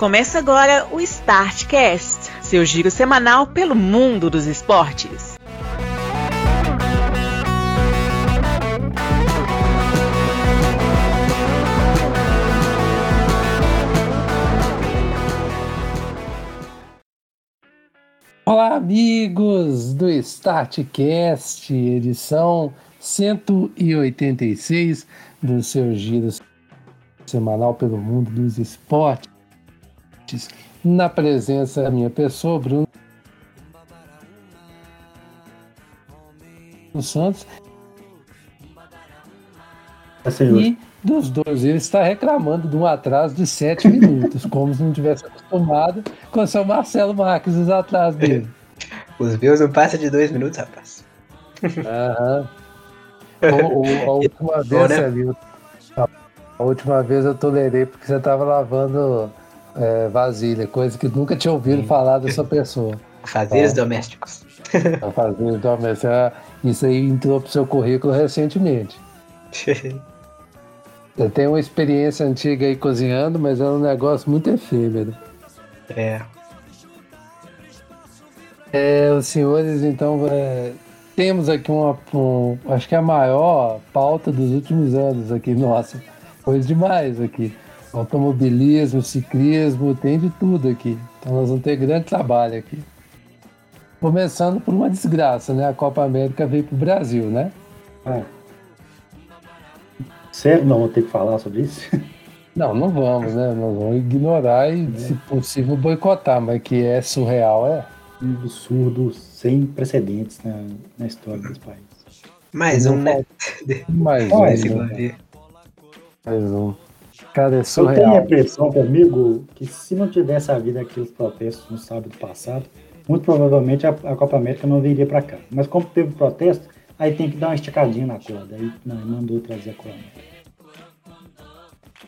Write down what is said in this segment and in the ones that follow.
Começa agora o Startcast, seu giro semanal pelo mundo dos esportes. Olá, amigos do Startcast, edição 186 do seu giro semanal pelo mundo dos esportes na presença da minha pessoa, Bruno Santos. É, e dos dois, ele está reclamando de um atraso de sete minutos, como se não tivesse acostumado com o seu Marcelo Marques os atrasos dele. Os meus não passam de dois minutos, rapaz. Aham. A última vez, né? ali, a última vez eu tolerei porque você estava lavando é, vasilha, coisa que nunca tinha ouvido Sim. falar dessa pessoa. Fazeres tá? domésticos. Fazeres domésticos. É, isso aí entrou pro seu currículo recentemente. Eu tenho uma experiência antiga aí cozinhando, mas é um negócio muito efêmero. É. É, os senhores, então, é, temos aqui uma, um, acho que é a maior pauta dos últimos anos aqui, nossa, coisa demais aqui automobilismo, ciclismo, tem de tudo aqui. Então nós vamos ter grande trabalho aqui. Começando por uma desgraça, né? A Copa América veio para o Brasil, né? É. Sério? Não vamos ter que falar sobre isso? Não, não vamos, né? Nós vamos ignorar e, é. se possível, boicotar, mas que é surreal, é. Um absurdo sem precedentes na, na história desse país. Mais um, né? Mais um. Né? Mais um. Cara, é surreal. Eu tenho a impressão comigo que se não tivesse havido aqueles protestos no sábado passado, muito provavelmente a, a Copa América não viria para cá. Mas como teve protesto, aí tem que dar uma esticadinha na corda. Aí não, mandou trazer a Copa América.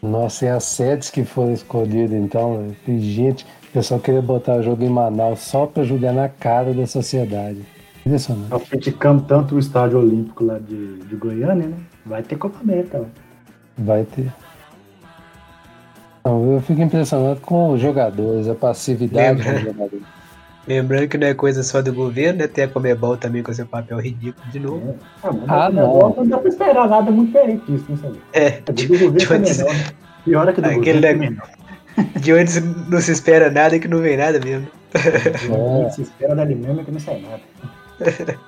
Nossa, e as sedes que foram escolhidas, então, tem gente, o pessoal queria botar o jogo em Manaus só para jogar na cara da sociedade. Impressionante. Nós criticamos tanto o estádio olímpico lá de, de Goiânia, né? Vai ter Copa América lá. Vai ter. Não, eu fico impressionado com os jogadores, a passividade Lembra... dos jogadores. Lembrando que não é coisa só do governo, né? Tem a Comebol também com seu papel ridículo de novo. É. Ah, ah não. Não dá pra esperar nada muito diferente disso, não sei. É, de, do governo de onde... é Pior é que do Aquele governo é De onde não se espera nada que não vem nada mesmo. É. Se espera dali mesmo é que não sai nada.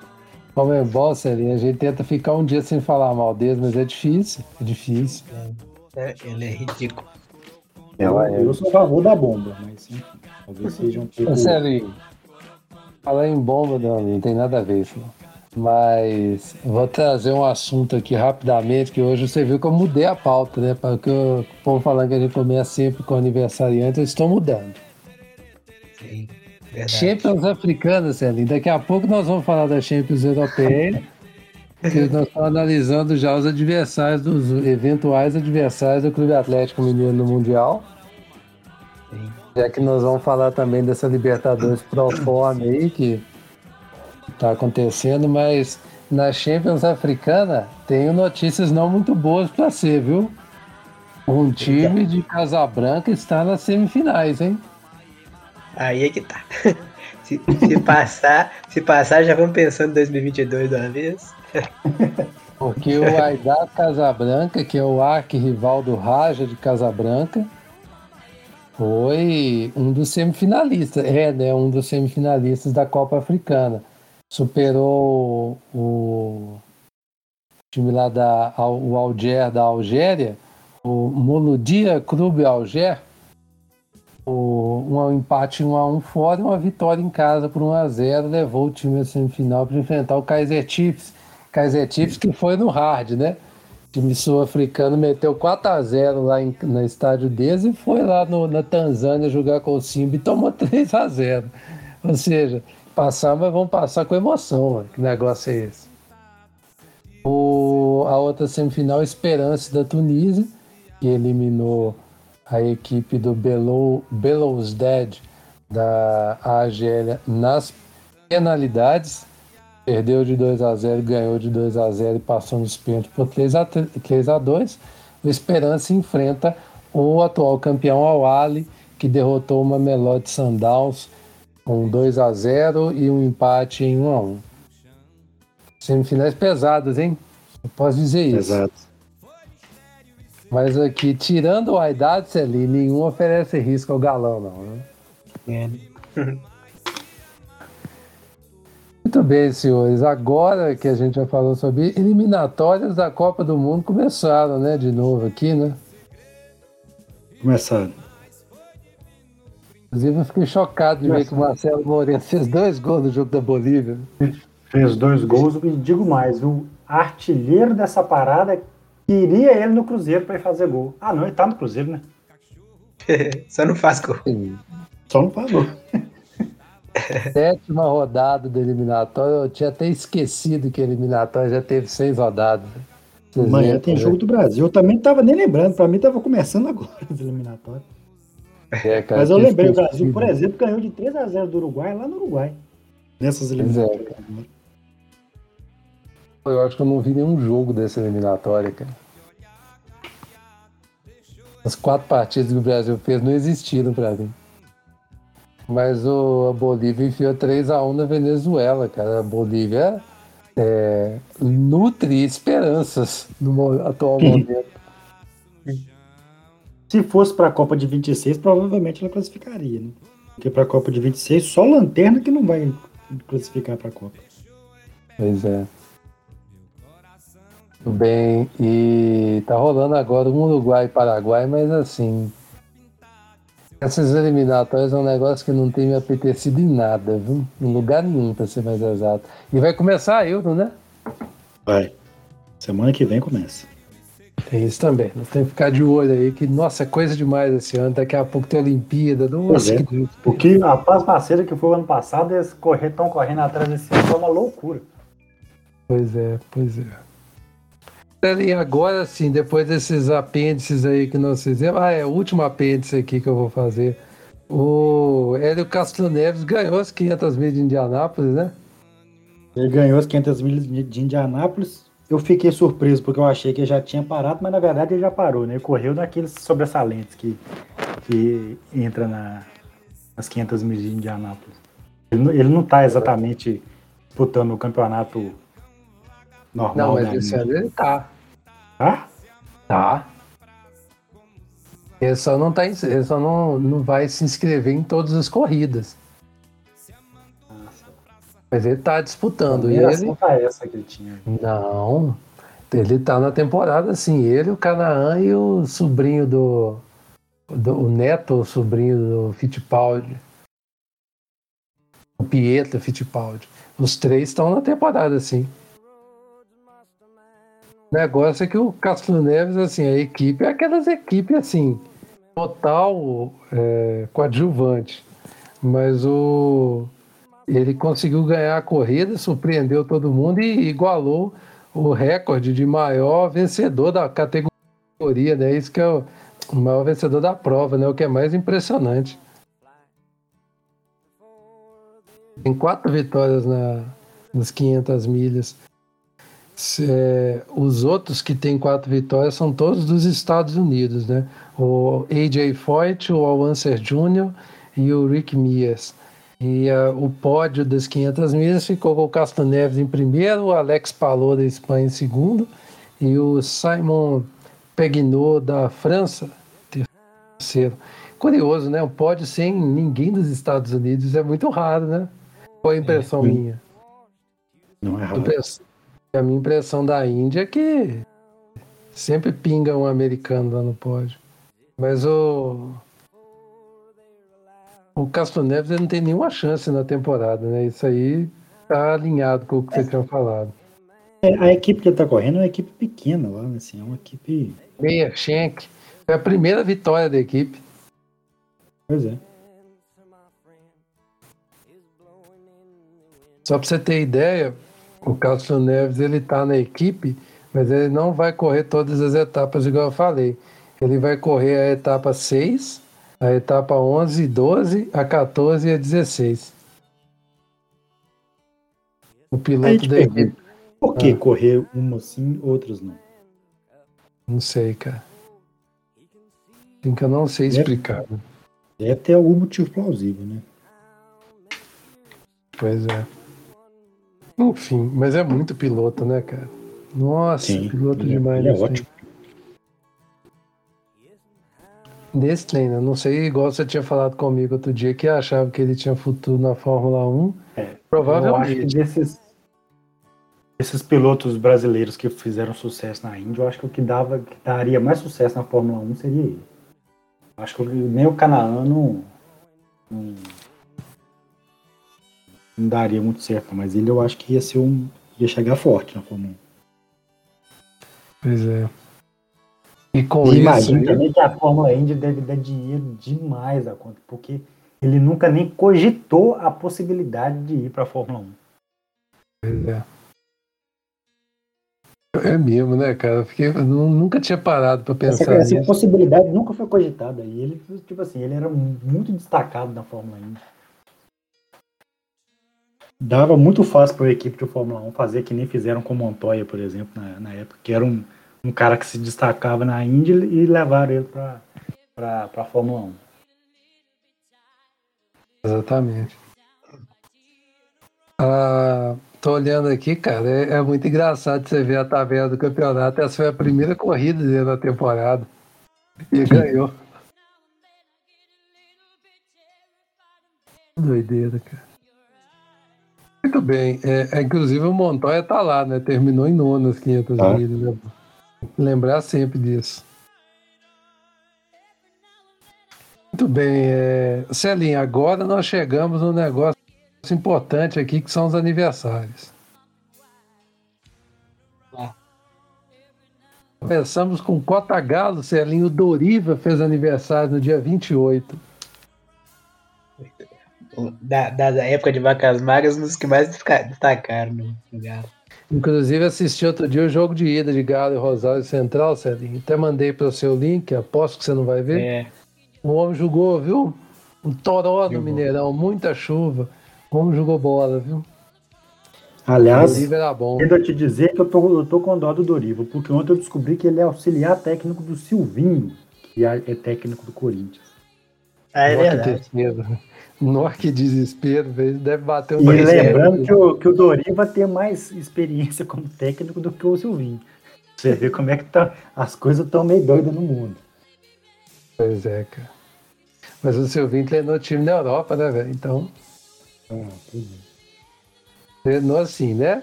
Comebol, Celinha, a gente tenta ficar um dia sem falar mal deles, mas é difícil, é difícil. É, ele é ridículo. Eu, eu sou a favor da bomba, mas enfim, talvez seja um pouco. Sério, falar em bomba não, não tem nada a ver isso. Mas vou trazer um assunto aqui rapidamente, que hoje você viu que eu mudei a pauta, né? Porque o povo falando que a gente começa sempre com aniversariante, eu estou mudando. Sim, verdade. Champions africanas, Celinho. Daqui a pouco nós vamos falar da Champions europeia. que nós estamos analisando já os adversários, dos eventuais adversários do Clube Atlético Mineiro no Mundial. Sim. Já que nós vamos falar também dessa Libertadores Pro Forma aí, que está acontecendo, mas na Champions Africana tenho notícias não muito boas para ser, viu? Um time de Casabranca está nas semifinais, hein? Aí é que tá. Se, se passar, se passar, já vamos pensando em 2022 de uma vez. Porque o Aidar Casabranca, que é o arquirrival do Raja de Casabranca, foi um dos semifinalistas, é, né, um dos semifinalistas da Copa Africana. Superou o time lá da o Alger da Algéria, o Moludia Clube Alger, o, um empate 1 a 1 fora e uma vitória em casa por 1 a 0 levou o time à semifinal para enfrentar o Kaiser Chiefs, Kaiser Chiefs, que foi no hard, né? O time sul-africano meteu 4 a 0 lá em, no estádio deles e foi lá no, na Tanzânia jogar com o Simba e tomou 3 a 0 Ou seja, passar, mas vão passar com emoção, mano. que negócio é esse? O, a outra semifinal, Esperança da Tunísia, que eliminou a equipe do Belows Dead da Argélia nas penalidades perdeu de 2 a 0 ganhou de 2 a 0 e passou nos pênaltis por 3 a 3 a 2 o Esperança enfrenta o atual campeão Al Ali, que derrotou uma Melody Sundowns com 2 a 0 e um empate em 1 a 1. Semifinais pesadas, hein? Eu posso dizer isso. Exato. Mas aqui, tirando o Aidade ali, nenhum oferece risco ao galão, não. Né? É. Muito bem, senhores. Agora que a gente já falou sobre eliminatórias da Copa do Mundo, começaram, né? De novo aqui, né? Começando. Inclusive, eu fiquei chocado de ver que o Marcelo Moreno fez dois gols no jogo da Bolívia. Fez dois gols e digo mais, o artilheiro dessa parada queria ele no Cruzeiro para ir fazer gol. Ah, não, ele tá no Cruzeiro, né? Só não faz gol. Só não faz gol. Sétima rodada do eliminatório. Eu tinha até esquecido que a eliminatória já teve seis rodadas. Vocês Amanhã viram, tem né? jogo do Brasil. Eu também tava nem lembrando, para mim tava começando agora os eliminatórios. É, cara, Mas eu lembrei, o esquecido. Brasil, por exemplo, ganhou de 3 a 0 do Uruguai lá no Uruguai. Nessas é. eliminatórias. Eu acho que eu não vi nenhum jogo dessa eliminatória, cara. As quatro partidas que o Brasil fez não existiram pra mim. Mas o, a Bolívia enfiou 3x1 na Venezuela, cara. A Bolívia é, nutre esperanças no atual momento. Se fosse para a Copa de 26, provavelmente ela classificaria, né? Porque para a Copa de 26, só Lanterna que não vai classificar para a Copa. Pois é. Tudo bem. E tá rolando agora um Uruguai e Paraguai, mas assim. Essas eliminatórias é um negócio que não tem me apetecido em nada, viu? Em lugar nenhum, pra ser mais exato. E vai começar a Euro, né? Vai. Semana que vem começa. Tem isso também. Nós temos que ficar de olho aí, que, nossa, é coisa demais esse ano. Daqui a pouco tem Olimpíada. Pois Nossa, é. que... Porque a Paz Parceira que foi o ano passado, eles estão correndo atrás desse ano, foi uma loucura. Pois é, pois é. E agora sim, depois desses apêndices aí que nós fizemos, ah, é o último apêndice aqui que eu vou fazer. O Hélio Castro Neves ganhou as 500 mil de Indianápolis, né? Ele ganhou as 500 mil de Indianápolis. Eu fiquei surpreso porque eu achei que ele já tinha parado, mas na verdade ele já parou, né? Ele correu naqueles sobressalentes que, que entra na, nas 500 mil de Indianápolis. Ele, não- ele não tá exatamente disputando o campeonato normal. Não, mas da esse ano ele tá. Tá? Tá. Ele só não, tá, ele só não, não vai se inscrever em todas as corridas. Mas ele tá disputando. E ele, assim pra essa que ele tinha. Não. Ele tá na temporada, sim. Ele, o Canaã e o sobrinho do. do o neto, o sobrinho do Fittipaldi. O Pietro Fittipaldi. Os três estão na temporada, sim. Negócio é que o Castro Neves, assim, a equipe é aquelas equipes, assim, total é, coadjuvante. Mas o. Ele conseguiu ganhar a corrida, surpreendeu todo mundo e igualou o recorde de maior vencedor da categoria, né? Isso que é o, o maior vencedor da prova, né? O que é mais impressionante. Tem quatro vitórias na, nas 500 milhas. É, os outros que têm quatro vitórias são todos dos Estados Unidos, né? O AJ Foyt, o Alwanser Jr. e o Rick Mears. E ah, o pódio das 500 milhas ficou com o Castro Neves em primeiro, o Alex Palou da Espanha em segundo e o Simon Peguinot da França terceiro. Curioso, né? Um pódio sem ninguém dos Estados Unidos é muito raro, né? Foi a impressão sim. minha. Não é raro. A minha impressão da Índia é que sempre pinga um americano lá no pódio. Mas o. O Castro Neves ele não tem nenhuma chance na temporada, né? Isso aí tá alinhado com o que você tinha falado. É, A equipe que ele tá correndo é uma equipe pequena lá, né? Assim, é uma equipe. Meia Schenck. Foi a primeira vitória da equipe. Pois é. Só para você ter ideia, o Castro Neves ele tá na equipe, mas ele não vai correr todas as etapas, igual eu falei. Ele vai correr a etapa 6, a etapa 11, 12, a 14 e a 16. O piloto te da equipe. por que Ah. correr uma sim, outras não? Não sei, cara. Assim que eu não sei explicar. Deve ter algum motivo plausível, né? Pois é. Enfim, mas é muito piloto, né, cara? Nossa, Sim, piloto ele é- demais. ele é ótimo. Nesse trem, né? Não sei, igual você tinha falado comigo outro dia, que achava que ele tinha futuro na Fórmula 1. É, Eu acho que Provavelmente. desses, esses pilotos brasileiros que fizeram sucesso na Índia, eu acho que o que dava, que daria mais sucesso na Fórmula 1 seria ele. Acho que nem o Canaã não, não, não daria muito certo, mas ele eu acho que ia ser um. ia chegar forte na Fórmula 1. Pois é. E com E isso. imagina aí- também que a Fórmula Indy deve dar dinheiro demais a conta, porque ele nunca nem cogitou a possibilidade de ir para a Fórmula 1. Pois é. É mesmo, né, cara? Eu nu- nunca tinha parado pra Essa, pensar essa nisso. possibilidade nunca foi cogitada. E ele, tipo assim, ele era muito destacado na Fórmula Indy. Dava muito fácil para a equipe de Fórmula 1 fazer que nem fizeram com o Montoya, por exemplo, na, na época, que era um, um cara que se destacava na Indy e levaram ele para a Fórmula 1. Exatamente. Ah, tô olhando aqui, cara, é, é muito engraçado você ver a tabela do campeonato. Essa foi a primeira corrida dele na temporada. E ganhou. Doideira, cara. Muito bem. É, é, inclusive o Montoya tá lá, né? Terminou em nono as 500 Tá. milhas. Né? Lembrar sempre disso. Muito bem. É... Celinho, agora nós chegamos num negócio importante aqui, que são os aniversários. Começamos com Cota Galo, Celinho Doriva fez aniversário no dia 28. Da, da, da época de vacas magras, um dos que mais destaca- destacaram no, no Galo. Inclusive assisti outro dia o jogo de ida de Galo e Rosário Central, Celinho. Até mandei para o seu link, aposto que você não vai ver. É, O homem jogou, viu? Um toró no. Mineirão, muita chuva. O homem jogou bola, viu? Aliás, Doriva bom. Quero te dizer que eu tô, eu tô com dó do Dorival, porque ontem eu descobri que ele é auxiliar técnico do Silvinho, que é é técnico do Corinthians. ah, é verdade. Nó que desespero, velho. deve bater um E lembrando que o, que o mais experiência como técnico do que o Silvinho. Você vê como é que tá, as coisas estão meio doidas no mundo. Pois é, cara. Mas o Silvinho treinou time na Europa, né, velho? Então, Ah, treinou assim, né?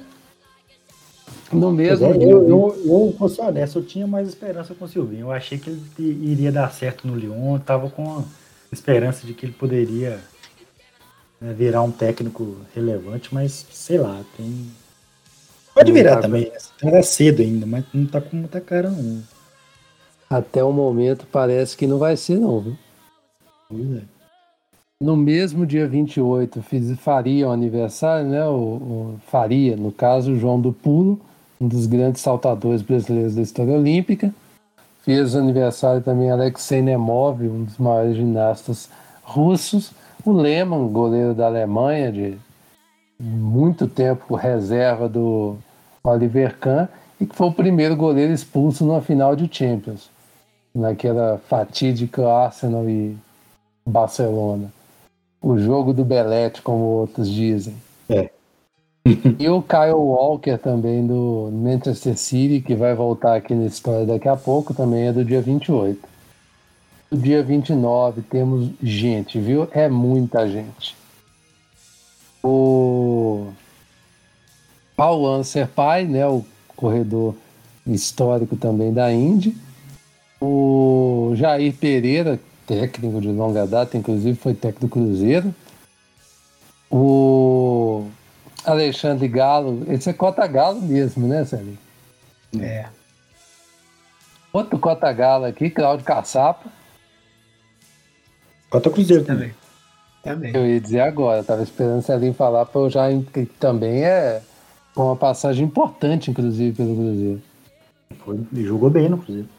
No mesmo é, eu, eu, eu, ser honesto, eu tinha mais esperança com o Silvinho. Eu achei que ele iria dar certo no Lyon, eu tava com esperança de que ele poderia né, virar um técnico relevante, mas sei lá, tem. Pode Não virar tá também, né? Era cedo ainda, mas não tá com muita cara não. Até o momento parece que não vai ser, não, viu? Pois é. No mesmo dia 28, fiz, faria o aniversário, né? O, o- faria, no caso, o João do Pulo, um dos grandes saltadores brasileiros da história olímpica. Fez aniversário também Alexei Nemov, um dos maiores ginastas russos. O Lehmann, goleiro da Alemanha, de muito tempo reserva do Oliver Kahn, e que foi o primeiro goleiro expulso numa final de Champions, naquela fatídica Arsenal e Barcelona. O jogo do Belete, como outros dizem. É. e o Kyle Walker também do Manchester City, que vai voltar aqui na história daqui a pouco, também é do dia 28. Dia 29 temos gente, viu? É muita gente. O Paul Anser Pai, né, o corredor histórico também da Indy. O Jair Pereira, técnico de longa data, inclusive foi técnico do Cruzeiro. O Alexandre Galo, esse é Cota Galo mesmo, né, Sérgio? É. Outro Cota Galo aqui, Cláudio Caçapa. Cota Cruzeiro também. Também. Eu ia dizer agora, tava esperando o Celinho falar para eu já que também é uma passagem importante, inclusive, pelo Cruzeiro. Foi, ele jogou bem no Cruzeiro.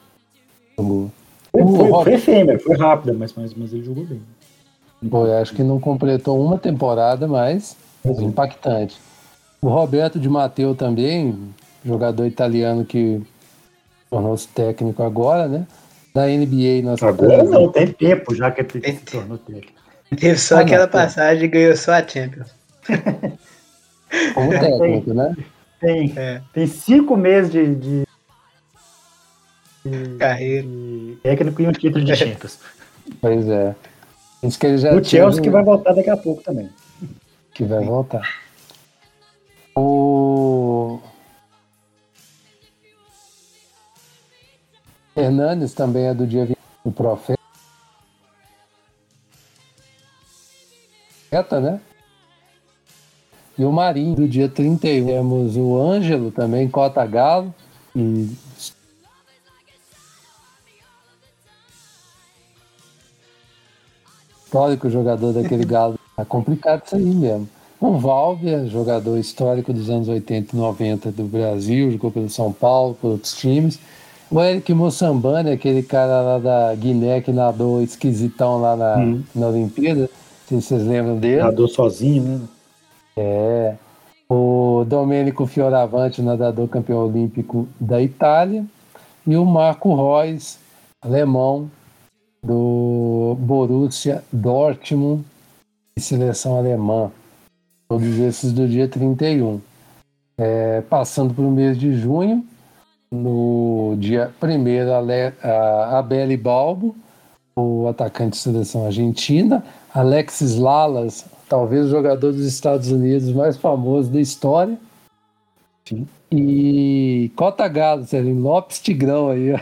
Jogou. Foi, O foi, Rob- foi efêmero, foi rápida, mas, mas, mas ele jogou bem. Pô, eu acho que não completou uma temporada, mas Uhum. impactante. O Roberto de Matteo também, jogador italiano que tornou-se técnico agora, né? Da NBA nós Agora não, tem tempo já que ele Tem se tornou técnico. Teve só Ah, não, aquela pô. passagem e ganhou só a Champions. como técnico, né? Tem, É, tem cinco meses de, de, carreira. de técnico e um título de Champions. Pois é. Isso que ele já O Chelsea um- que vai voltar daqui a pouco também. que vai voltar. O Hernandes também é do dia 20, o profeta, né? E o Marinho do dia 31. Temos o Ângelo também, Cota Galo. E histórico jogador daquele Galo. É complicado isso aí mesmo. O Valvia, jogador histórico dos anos 80 e 90 do Brasil, jogou pelo São Paulo, por outros times. O Eric Mossambani, aquele cara lá da Guiné que nadou esquisitão lá na, Uhum. na Olimpíada. Não sei se vocês lembram dele. Nadou sozinho, né? É. O Domênico Fioravante, nadador campeão olímpico da Itália. E o Marco Reus, alemão, do Borussia Dortmund, e seleção alemã. Todos esses do dia 31. É, passando para o mês de junho, no dia 1 a Abeli Balbo, o atacante de seleção argentina, Alexis Lalas, talvez o jogador dos Estados Unidos mais famoso da história. Sim. E Cota Galo, Sérgio Lopes Tigrão aí, ó.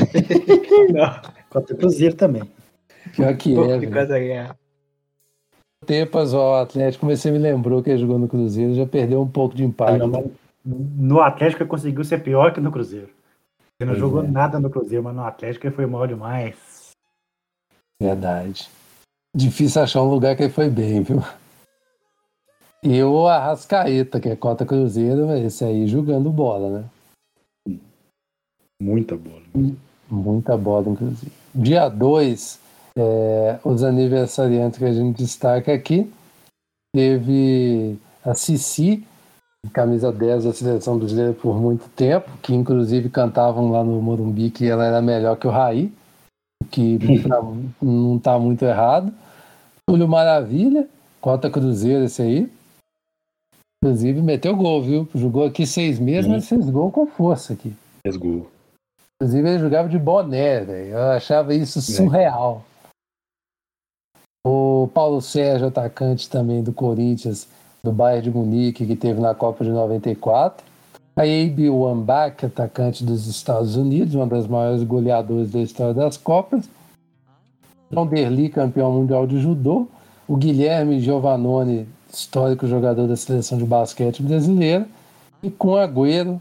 Não, Contra o Cruzeiro também. Pior que pô, é, que velho. Tempas ao Atlético, mas você me lembrou que ele jogou no Cruzeiro, já perdeu um pouco de Ah, impacto. não, mas No Atlético ele conseguiu ser pior que no Cruzeiro. Ele não Pois jogou é. nada no Cruzeiro, mas no Atlético ele foi mal demais. Verdade. Difícil achar um lugar que ele foi bem, viu? E o Arrascaeta, que é cota Cruzeiro, mas esse aí jogando bola, né? Muita bola. Muita bola, inclusive. Dia 2, os aniversariantes que a gente destaca aqui. Teve a Cici, camisa 10 da seleção brasileira por muito tempo, que inclusive cantavam lá no Morumbi que ela era melhor que o Raí, o que não está muito errado. Túlio Maravilha, cota Cruzeiro esse aí. Inclusive meteu gol, viu? Jogou aqui seis meses, Sim. mas fez gol com força aqui. Fez gol. Inclusive ele jogava de boné, velho. Eu achava isso surreal. O Paulo Sérgio, atacante também do Corinthians, do Bayern de Munique, que teve na Copa de 94. A Abe Wambach, atacante dos Estados Unidos, uma das maiores goleadoras da história das Copas. John Derli, campeão mundial de judô. O Guilherme Giovannone, histórico jogador da seleção de basquete brasileira. E com Agüero,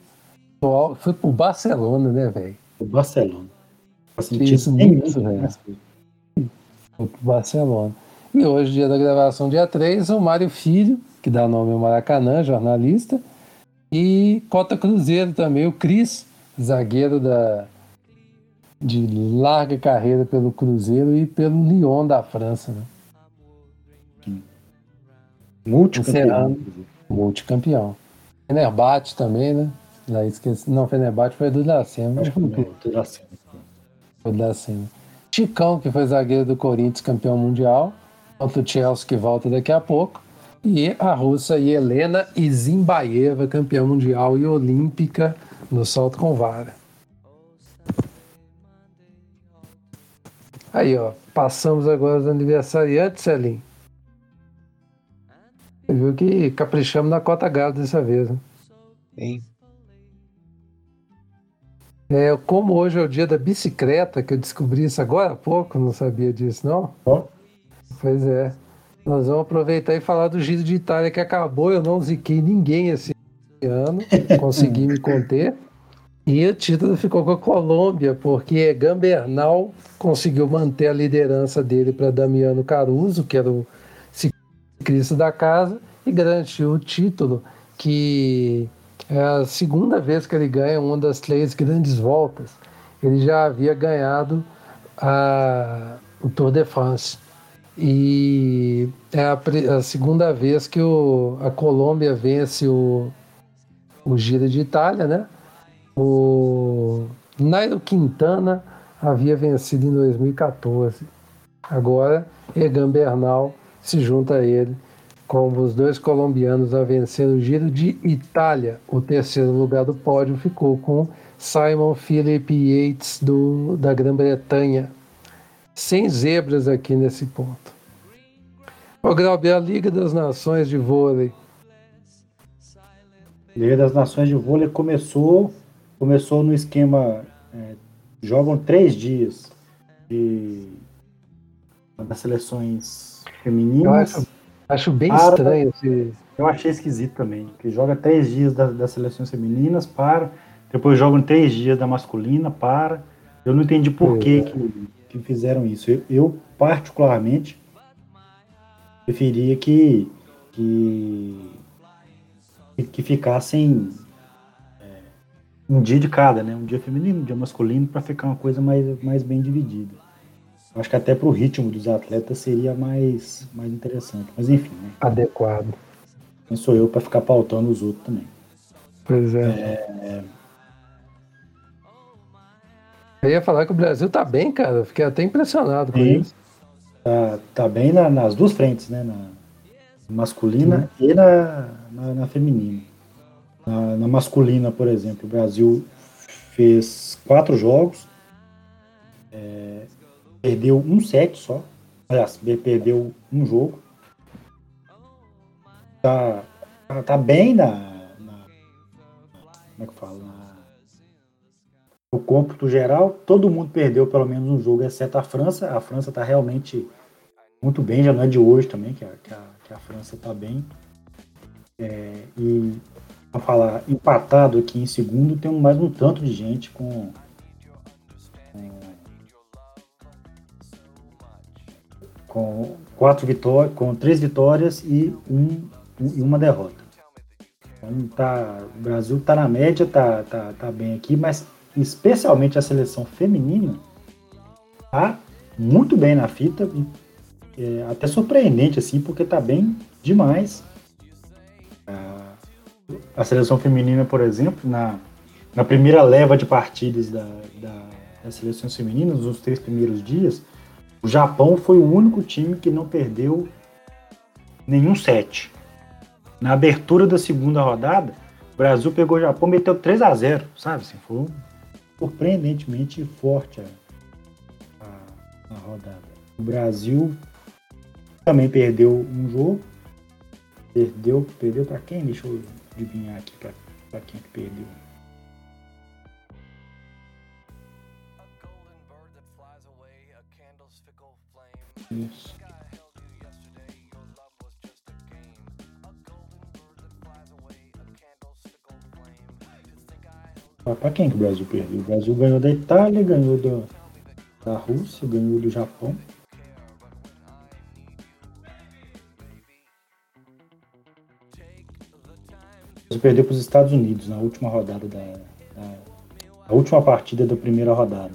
foi pro Barcelona, né, velho? O Barcelona. Isso muito, velho. né? Foi pro Barcelona. E hoje, dia da gravação, dia 3, o Mário Filho, que dá nome ao Maracanã, jornalista. E Cota Cruzeiro também, o Cris, zagueiro da, de larga carreira pelo Cruzeiro e pelo Lyon da França, né? Multicampeão. Multicampeão. Fenerbahçe também, né? Lá esqueci. Não, Fenerbahçe foi do Dracena. Acho que. Foi do Dracena. Chicão, que foi zagueiro do Corinthians, campeão mundial. Contra o Chelsea, que volta daqui a pouco. E a russa Helena Izimbaeva, campeã mundial e olímpica no salto com vara. Aí, ó. Passamos agora os aniversariantes, Celim. Você viu que caprichamos na cota galo dessa vez, né? Sim. É, como hoje é o dia da bicicleta, que eu descobri isso agora há pouco, não sabia disso, não? Ó. Pois é. Nós vamos aproveitar e falar do Giro de Itália que acabou. Eu não ziquei ninguém esse ano, consegui me conter. E o título ficou com a Colômbia, porque Gambernal conseguiu manter a liderança dele para Damiano Caruso, que era o ciclista da casa, e garantiu o título, que é a segunda vez que ele ganha uma das três grandes voltas. Ele já havia ganhado a, o Tour de France. E é a, a segunda vez que o, a Colômbia vence o, o Giro de Itália, né? O Nairo Quintana havia vencido em 2014. Agora, Egan Bernal se junta a ele como os dois colombianos a vencer o Giro de Itália. O terceiro lugar do pódio ficou com Simon Philip Yates do, da Grã-Bretanha. Sem zebras aqui nesse ponto. O Grauber, a Liga das Nações de Vôlei. Liga das Nações de Vôlei começou, começou no esquema. É, jogam três dias de, das seleções femininas. Eu acho, acho bem para, estranho. Esse... Eu achei esquisito também. Que joga três dias das, das seleções femininas para. Depois jogam três dias da masculina para. Eu não entendi por é. que, que, que, fizeram isso. Eu, eu particularmente, preferia que, que, que ficassem é, um dia de cada, né? Um dia feminino, um dia masculino, para ficar uma coisa mais, mais bem dividida. Acho que até para o ritmo dos atletas seria mais, mais interessante. Mas enfim, né? Adequado. Quem sou eu para ficar pautando os outros também? Pois é. é. Eu ia falar que o Brasil tá bem, cara. Fiquei até impressionado com Sim. isso tá, tá bem na, nas duas frentes, né? Na masculina uhum. e na, na, na feminina. Na, na, masculina, por exemplo, o Brasil fez quatro jogos, é, perdeu um set só, aliás, perdeu um jogo. Tá, tá, bem na, na, Como é que fala? No cômputo geral, todo mundo perdeu pelo menos um jogo, exceto a França. A França está realmente muito bem, já não é de hoje também, que a, que a, que a França está bem. É, e, a falar, empatado aqui em segundo, tem mais um tanto de gente com. com, com quatro vitórias, com três vitórias e, um, e uma derrota. Então, tá, o Brasil está na média, tá, tá, tá bem aqui, mas especialmente a seleção feminina, tá muito bem na fita, é, até surpreendente, assim, porque tá bem demais. A, seleção feminina, por exemplo, na, na primeira leva de partidas da, da, das seleções femininas, nos três primeiros dias, o Japão foi o único time que não perdeu nenhum set. Na abertura da segunda rodada, o Brasil pegou o Japão e meteu 3 a 0 sabe? Assim, foi surpreendentemente forte a, a, a rodada. O Brasil também perdeu um jogo. Perdeu, perdeu para quem? Deixa eu adivinhar aqui para quem que perdeu. Isso. Para quem que o Brasil perdeu? O Brasil ganhou da Itália, ganhou da, da Rússia, ganhou do Japão. Brasil perdeu para os Estados Unidos na última rodada da, da, a última partida da primeira rodada.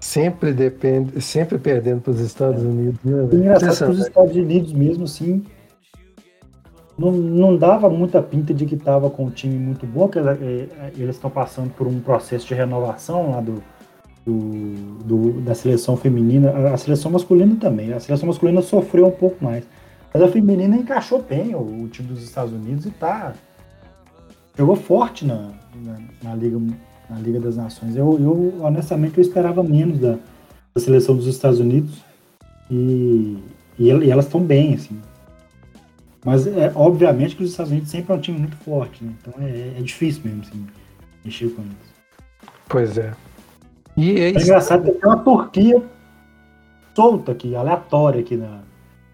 Sempre depende, sempre perdendo para os Estados é. Unidos. Né, engraçado que os Estados Unidos mesmo assim não, não dava muita pinta de que estava com um time muito bom, que é, eles estão passando por um processo de renovação lá do, do, do, da seleção feminina, a seleção masculina também. A seleção masculina sofreu um pouco mais. Mas a feminina encaixou bem o, o time dos Estados Unidos e tá. Jogou forte na, na, na, Liga, na Liga das Nações. Eu, eu honestamente eu esperava menos da, da seleção dos Estados Unidos. E, e, e elas estão bem, assim. Mas é obviamente que os Estados Unidos sempre é um time muito forte, né? Então é, é difícil mesmo assim, mexer com eles. Pois é. E é, é engraçado que tem uma Turquia solta aqui, aleatória aqui na,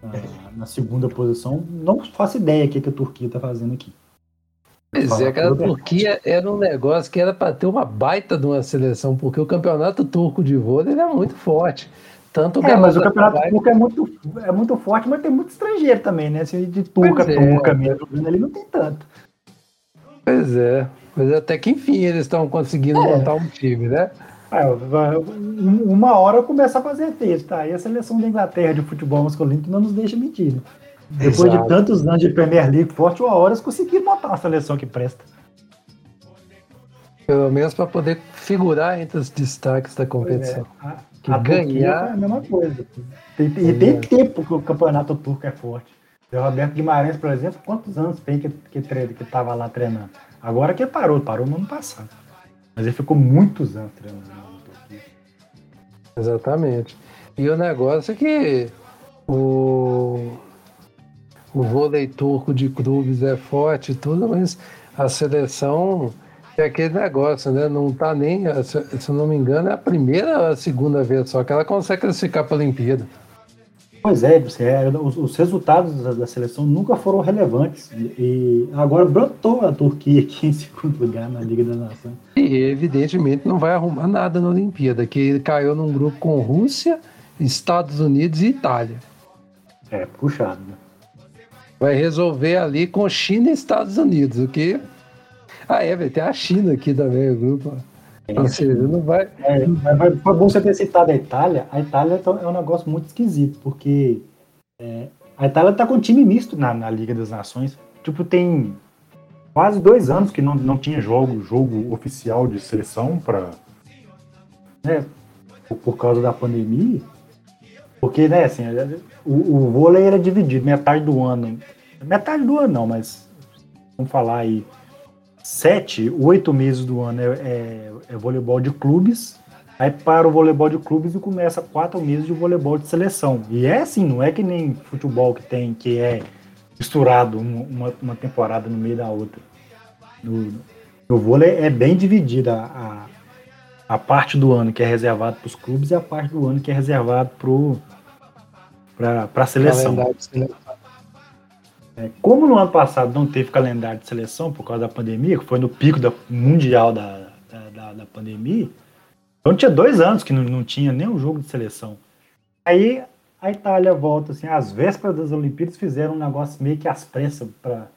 na, na segunda posição. Não faço ideia o que, que a Turquia está fazendo aqui. Pois é, aquela Turquia era um negócio que era para ter uma baita de uma seleção, porque o campeonato turco de vôlei é muito forte. Tanto é, mas o campeonato vai... turco é muito, é muito forte, mas tem muito estrangeiro também, né? Assim, de turca, pois turca é. mesmo, ali não tem tanto. Pois é, mas até que enfim eles estão conseguindo é. montar um time, né? É, uma hora começa a fazer texto, tá? E a seleção da Inglaterra de futebol masculino não nos deixa mentir. Né? Depois Exato. de tantos anos de Premier League forte, uma hora eles conseguiram montar uma seleção que presta. Pelo menos para poder figurar entre os destaques da competição. É, Que a Turquia ganhar- é a mesma coisa. Tem- e tem tempo que o campeonato turco é forte. O Roberto Guimarães, por exemplo, quantos anos tem que, que, tre- que tava lá treinando? Agora que parou, parou no ano passado. Mas ele ficou muitos anos treinando. Exatamente. E o negócio é que o, o vôlei turco de clubes é forte e tudo, mas a seleção é aquele negócio, né? Não tá nem, se, se eu não me engano, é a primeira ou a segunda vez só que ela consegue classificar para a Olimpíada. Pois é, é, os, os resultados da, da seleção nunca foram relevantes. E, e agora brotou a Turquia aqui em segundo lugar na Liga das Nações. E evidentemente não vai arrumar nada na Olimpíada, que caiu num grupo com Rússia, Estados Unidos e Itália. É, puxado, né? Vai resolver ali com China e Estados Unidos, o que. Ah, é, vai ter a China aqui também, o grupo. Ou seja, não vai. É, mas foi bom você ter citado a Itália. A Itália tá- é um negócio muito esquisito, porque é, a Itália tá com um time misto na, na Liga das Nações. Tipo, tem quase dois anos que não, não tinha jogo, jogo oficial de seleção para né, por, por causa da pandemia. Porque, né, assim, o, o vôlei era dividido, metade do ano. Metade do ano não, mas vamos falar aí sete, oito meses do ano é, é- é voleibol de clubes, aí para o voleibol de clubes e começa quatro meses de voleibol de seleção. E é assim, não é que nem futebol que tem, que é misturado um- uma, uma temporada no meio da outra. No, no vôlei é bem dividida a, a, parte do ano que é reservado para os clubes e a parte do ano que é reservado para a seleção. Como no ano passado não teve calendário de seleção por causa da pandemia, que foi no pico da, mundial da, da, da- pandemia, então tinha dois anos que não, não tinha nenhum jogo de seleção. Aí a Itália volta, assim, às vésperas das Olimpíadas, fizeram um negócio meio que às pressas, pra,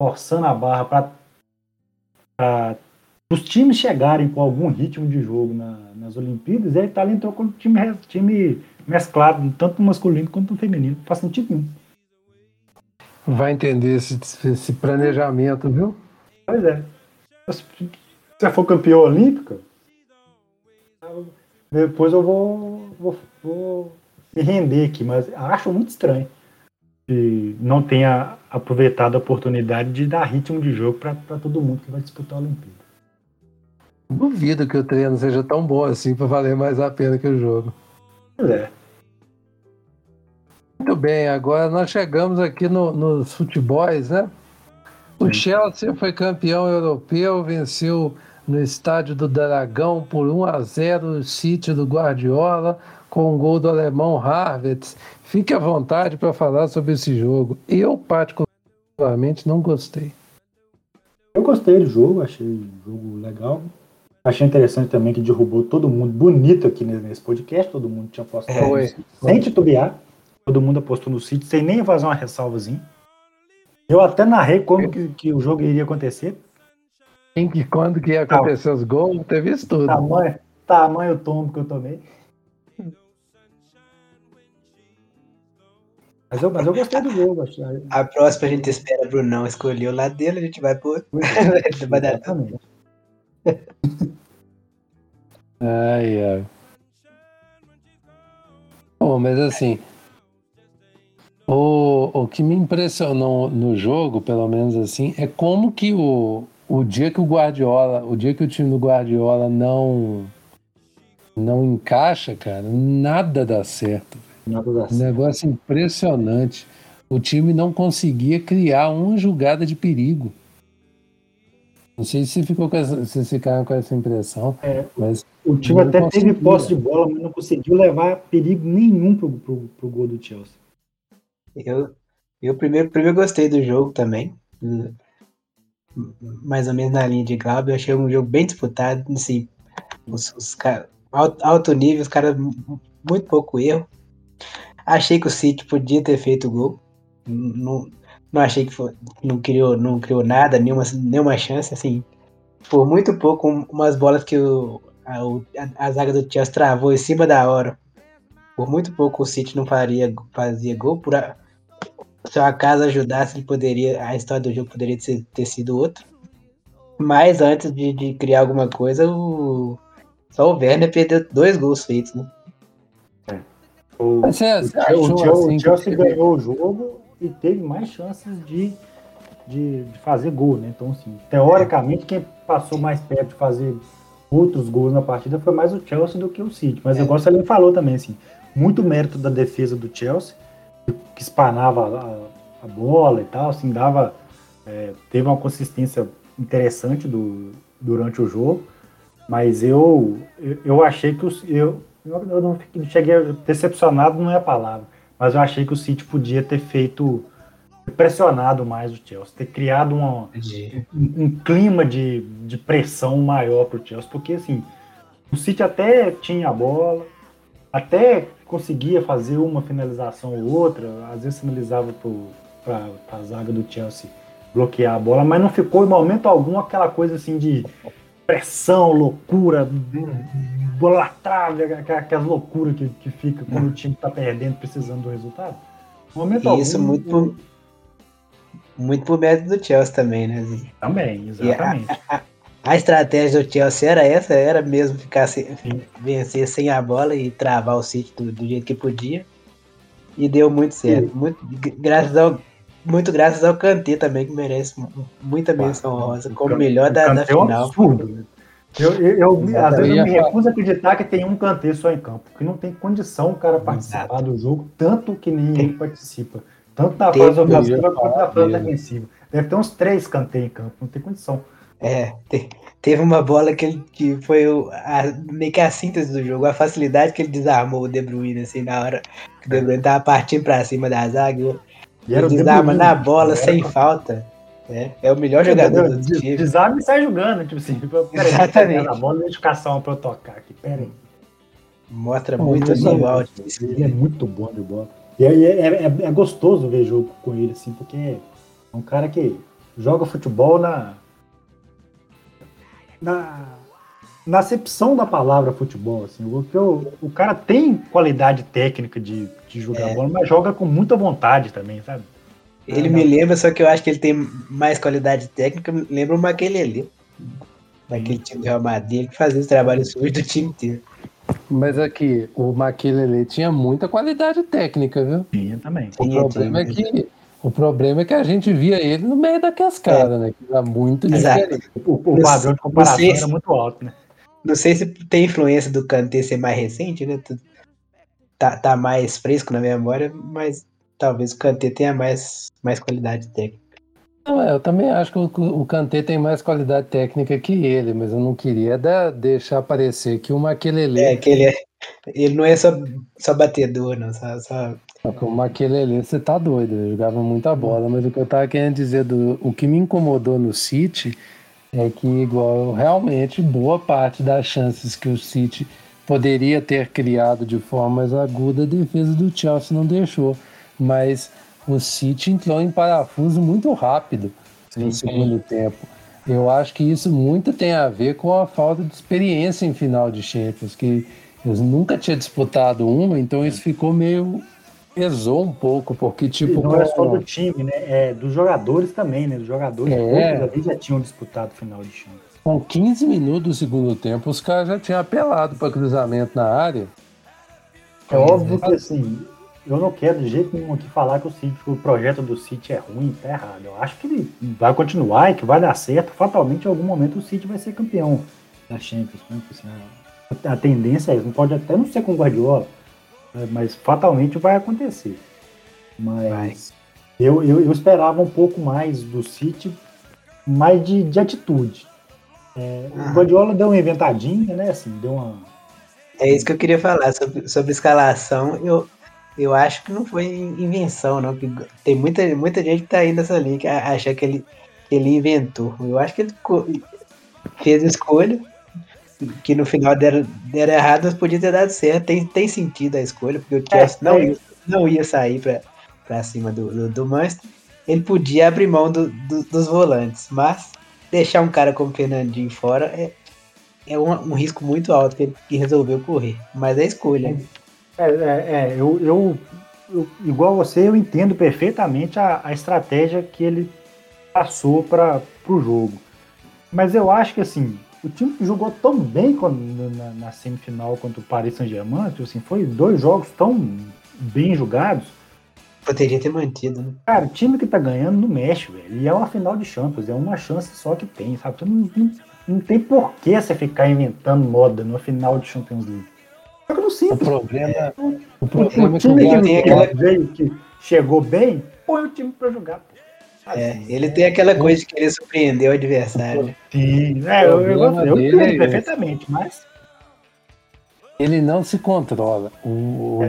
forçando a barra para os times chegarem com algum ritmo de jogo na- nas Olimpíadas, e a Itália entrou com time, re- time mesclado, tanto no masculino quanto no feminino. Não faz sentido nenhum. Vai entender esse, esse planejamento, viu? Pois é. Se você for campeão olímpico, depois eu vou, vou, vou me render aqui, mas acho muito estranho que não tenha aproveitado a oportunidade de dar ritmo de jogo para todo mundo que vai disputar a Olimpíada. Duvido que o treino seja tão bom assim para valer mais a pena que o jogo. Pois é. Muito bem, agora nós chegamos aqui no- nos futebols, né? O Sim. Chelsea foi campeão europeu, venceu no estádio do Dragão por 1 a 0 o City do Guardiola, com um gol do alemão Harvard. Fique à vontade para falar sobre esse jogo. Eu, particularmente, não gostei. Eu gostei do jogo, achei o jogo legal. Achei interessante também que derrubou todo mundo bonito aqui nesse podcast, todo mundo tinha apostado É, sem titubear. Todo mundo apostou no City, sem nem fazer uma ressalvazinha. Eu até narrei como que, que o jogo iria acontecer. Quem que quando que ia acontecer os gols, teve isso tudo. Tamanho, tamanho tombo que eu tomei. Mas eu, mas eu gostei do jogo. Achei, A próxima a gente espera Brunão escolher o lado dele, a gente vai pro outro. Vai dar exatamente. Ai, ai. Bom, mas assim, o, o que me impressionou no jogo, pelo menos assim, é como que o, o dia que o Guardiola, o dia que o time do Guardiola não não encaixa, cara, nada dá certo. Nada dá Um certo. negócio impressionante. O time não conseguia criar uma jogada de perigo. Não sei se ficou com essa, se vocês ficaram com essa impressão, É, mas o time até teve conseguia. posse de bola, mas não conseguiu levar perigo nenhum pro, pro, pro gol do Chelsea. Eu, eu primeiro, primeiro gostei do jogo também. Mais ou menos na linha de Glauber. Eu achei um jogo bem disputado. Assim, os, os cara- alto, alto nível, os caras muito pouco erro. Achei que o City podia ter feito gol. Não, não achei que foi, não criou, não criou nada, nenhuma, nenhuma chance. Assim, por muito pouco, um- umas bolas que o, a, a- a zaga do Chelsea travou em cima da hora. Por muito pouco o City não faria, fazia gol. Por se o acaso ajudasse, ele poderia, a história do jogo poderia ter, ter sido outra. Mas antes de, de criar alguma coisa, o... só o Werner perdeu dois gols feitos, né? O, Mas você- o o assim, o que Chelsea ganhou o jogo e teve mais chances de, de, de fazer gol, né? Então, assim, teoricamente, quem passou mais perto de fazer outros gols na partida foi mais o Chelsea do que o City. Mas É. igual o Salim falou também, assim, muito mérito da defesa do Chelsea, que espanava a, a bola e tal, assim, dava. é, teve uma consistência interessante do, durante o jogo. Mas eu, eu, eu achei que os, eu, eu não fiquei- cheguei decepcionado não é a palavra, mas eu achei que o City podia ter feito pressionado mais o Chelsea, ter criado uma, um, um clima de, de pressão maior para o Chelsea, porque assim o City até tinha a bola, até conseguia fazer uma finalização ou outra, às vezes finalizava para a zaga do Chelsea bloquear a bola, mas não ficou em momento algum aquela coisa assim de pressão, loucura, bola na trave, aquela- aquelas loucuras que, que fica quando o time está perdendo, precisando do resultado. Momento E isso muito por, muito por mérito do Chelsea também, né? Também, exatamente. A estratégia do Chelsea era essa, era mesmo ficar sem, vencer sem a bola e travar o City do, do jeito que podia. E deu muito certo. Muito, graças ao, muito graças ao Kanté também, que merece mu- muita menção honrosa, como melhor da, da Kanté é final. absurdo? Eu, eu, eu- às vezes eu me recuso a acreditar que tem um Kanté só em campo, porque não tem condição o cara participar Exato. do jogo, tanto que nem ele participa. Tanto na fase ofensiva quanto na fase defensiva. Deve ter uns três Kanté em campo, não tem condição. É, te- teve uma bola que, ele, que foi o, a- meio que a síntese do jogo, a facilidade que ele desarmou o De Bruyne, assim, na hora que o De Bruyne tava partindo pra cima da zaga. e Ele De desarma na bola, era sem falta. É, é o melhor jogador do time. Desarma e sai jogando, tipo assim. Peraí, Exatamente. A bola caçar uma pra eu tocar aqui, peraí. Mostra Bom, muito mas o nível é- altíssimo. Ele é muito bom de bola. E aí é, é- é gostoso ver jogo com ele, assim, porque é um cara que joga futebol na. Na. na acepção da palavra futebol, assim. Porque o, o cara tem qualidade técnica de, de jogar É. bola, mas joga com muita vontade também, sabe? Ele me lembra, só que eu acho que ele tem mais qualidade técnica. me Lembra o Maquelele. Daquele time do Real Madrid que fazia os trabalhos sujos do time inteiro. Mas aqui, o Maquelele tinha muita qualidade técnica, viu? Sim, também. O Tinha, problema, é tinha. que, o problema é que a gente via ele no meio da cascada, né? Que era muito Exato. diferente. O, o padrão de comparação se- era muito alto, né? Não sei se tem influência do Kanté ser mais recente, né? Tá, tá mais fresco na memória, mas talvez o Kanté tenha mais, mais qualidade técnica. Não, é, eu também acho que o, o Kanté tem mais qualidade técnica que ele, mas eu não queria dar- deixar parecer que o Maquelele, É, que ele, é, ele não é só, só batedor, não. Só, só- o Maquelele, você tá doido, ele jogava muita bola, mas o que eu tava querendo dizer, do, o que me incomodou no City é que, igual, realmente, boa parte das chances que o City poderia ter criado de forma mais aguda, a defesa do Chelsea não deixou. Mas o City entrou em parafuso muito rápido no segundo tempo. Eu acho que isso muito tem a ver com a falta de experiência em final de Champions, que eles nunca tinham disputado uma, então isso ficou meio pesou um pouco, porque tipo não é só do time, né? É dos jogadores também, né? Dos jogadores É. ali já tinham disputado o final de chão. Com 15 minutos do segundo tempo, os caras já tinham apelado para cruzamento na área. É óbvio que assim, eu não quero de jeito nenhum aqui falar que o, City, que o projeto do City é ruim, tá errado. Eu acho que ele vai continuar e que vai dar certo. Fatalmente, em algum momento, o City vai ser campeão da Champions. né? Assim, a, a tendência é isso. Não pode até não ser com o Guardiola, né? mas fatalmente vai acontecer. Mas eu, eu, eu esperava um pouco mais do City, mais de, de atitude. É, o Ah. Guardiola deu uma inventadinha, né? Assim, deu uma. É isso que eu queria falar sobre, sobre escalação. Eu, eu acho que não foi invenção, não. Que tem muita, muita gente que tá aí nessa linha que a- acha que ele, que ele inventou. Eu acho que ele fez escolha, que no final deram, deram errado, mas podia ter dado certo. Tem, tem sentido a escolha, porque o Chelsea não, é. ia, não ia sair pra cima do, do, do Manchester. Ele podia abrir mão do- do- dos volantes, mas deixar um cara como o Fernandinho fora é, é um, um risco muito alto que ele que resolveu correr. Mas é escolha. É, é, é, eu, eu, eu- igual você, eu entendo perfeitamente a, a estratégia que ele passou para o jogo. Mas eu acho que assim, o time jogou tão bem quando, na, na, semifinal contra o Paris Saint-Germain, tipo assim, foi dois jogos tão bem jogados. Poderia ter mantido, né? Cara, o time que tá ganhando não mexe, velho. E é uma final de Champions, é uma chance só que tem, sabe? Então, não, não, não tem por que você ficar inventando moda no final de Champions League. Só que eu não sinto. O problema, é, o problema o time é que, que, aquela... veio, que chegou bem, põe o time pra jogar. É, ele tem aquela coisa de querer surpreender o adversário. Sim, é, eu, eu, eu, eu entendo é perfeitamente, mas. Ele não se controla. O,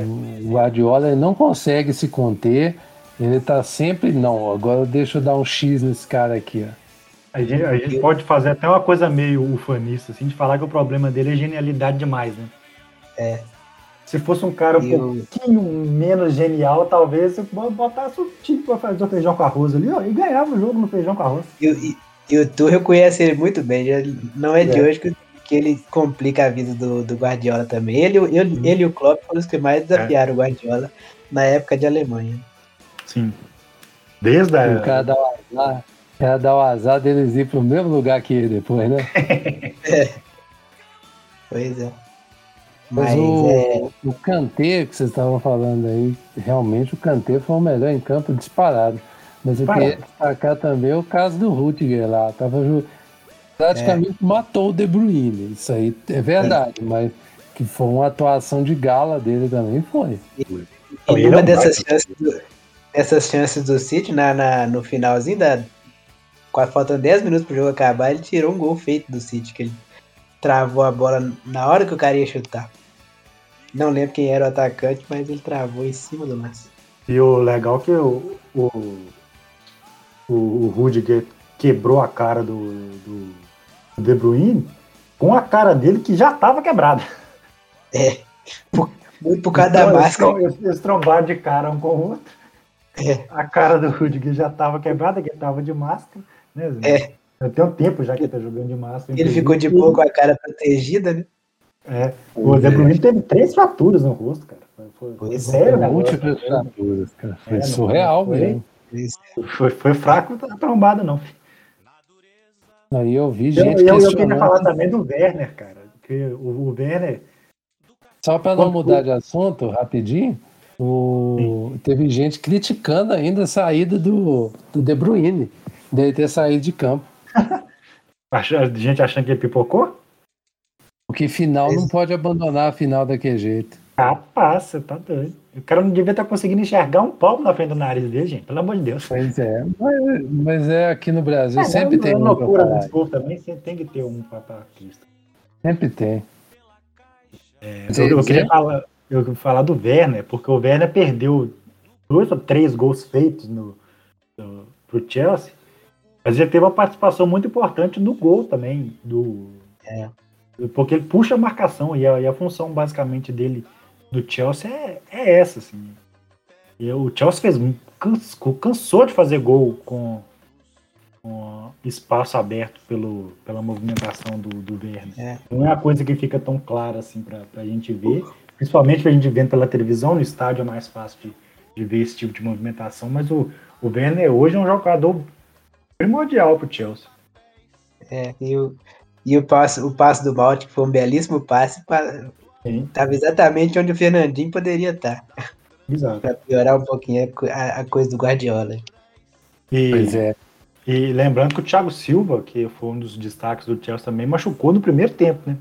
o Guardiola não consegue se conter. Ele tá sempre, não, agora deixa eu dar um X nesse cara aqui, ó. A gente, a gente pode fazer até uma coisa meio ufanista, assim, de falar que o problema dele é genialidade demais, né? É. Se fosse um cara um eu... pouquinho menos genial, talvez botasse o time pra fazer o feijão com arroz ali, ó, e ganhava o jogo no feijão com arroz. E, e, e o Tuchel conhece ele muito bem, já não é de é. hoje que, que, ele complica a vida do, do Guardiola também. Ele, ele, ele e o Klopp foram os que mais desafiaram é. o Guardiola na época de Alemanha. Sim. Desde a... O cara dá o azar, o cara dá o azar deles ir pro mesmo lugar que ele depois, né? é. Pois é. Mas, Mas o, é... o Kanté que vocês estavam falando aí, realmente o Kanté foi o melhor em campo disparado. Mas eu queria destacar também o caso do Rutger lá. Tava, praticamente é. matou o De Bruyne. Isso aí é verdade, é. mas que foi uma atuação de gala dele também foi. E, e uma dessas chances, do, dessas chances do City, na, na, no finalzinho da. Faltando 10 minutos pro jogo acabar, ele tirou um gol feito do City, que ele travou a bola na hora que o cara ia chutar. Não lembro quem era o atacante, mas ele travou em cima do lance. E o legal é que o, o, o, Rudiger quebrou a cara do, do, De Bruyne com a cara dele que já estava quebrada. É, por, muito por causa então, da máscara. Eles, eles trombaram de cara um com o outro. É. A cara do Rudiger já estava quebrada, que estava de máscara. Né, é. Tem um tempo já que ele tá jogando de máscara. Ele ficou de boa com a cara protegida, né? É. O De Bruyne teve três fraturas no rosto, cara. Foi, foi sério, né? Múltiplas fraturas, cara. Foi é, surreal foi, mesmo. Foi, foi fraco a trombada, não. Aí eu vi gente eu, eu, eu queria falar também do Werner, cara. Que o, o Werner... Só para não mudar de assunto, rapidinho, o... teve gente criticando ainda a saída do, do De Bruyne, dele ter saído de campo. gente achando que ele pipocou? Porque final não pode abandonar a final daquele jeito. Capaz, você tá doido. O cara não devia estar conseguindo enxergar um palmo na frente do nariz dele, gente. Pelo amor de Deus. Pois é. Mas, mas é aqui no Brasil, é, sempre tem um. loucura do esporte também, sempre tem que ter um para. Sempre tem. É, eu, eu, queria falar, eu falar do Werner, porque o Werner perdeu dois ou três gols feitos no, no, pro Chelsea, mas ele teve uma participação muito importante no gol também, do, é. Porque ele puxa a marcação e a, e a função basicamente dele do Chelsea é, é essa, assim. E o Chelsea fez cansou, cansou de fazer gol com, com, espaço aberto pelo, pela movimentação do, do Werner. É. Não é uma coisa que fica tão clara assim para a gente ver, principalmente pra gente vendo pela televisão, no estádio é mais fácil de, de ver esse tipo de movimentação, mas o, o Werner hoje é um jogador primordial pro Chelsea. É, e o, e o passe, o passe do Baltic foi um belíssimo passe. Estava exatamente onde o Fernandinho poderia estar. Exato. para piorar um pouquinho a, a, coisa do Guardiola. E, pois é. E lembrando que o Thiago Silva, que foi um dos destaques do Chelsea também, machucou no primeiro tempo, né?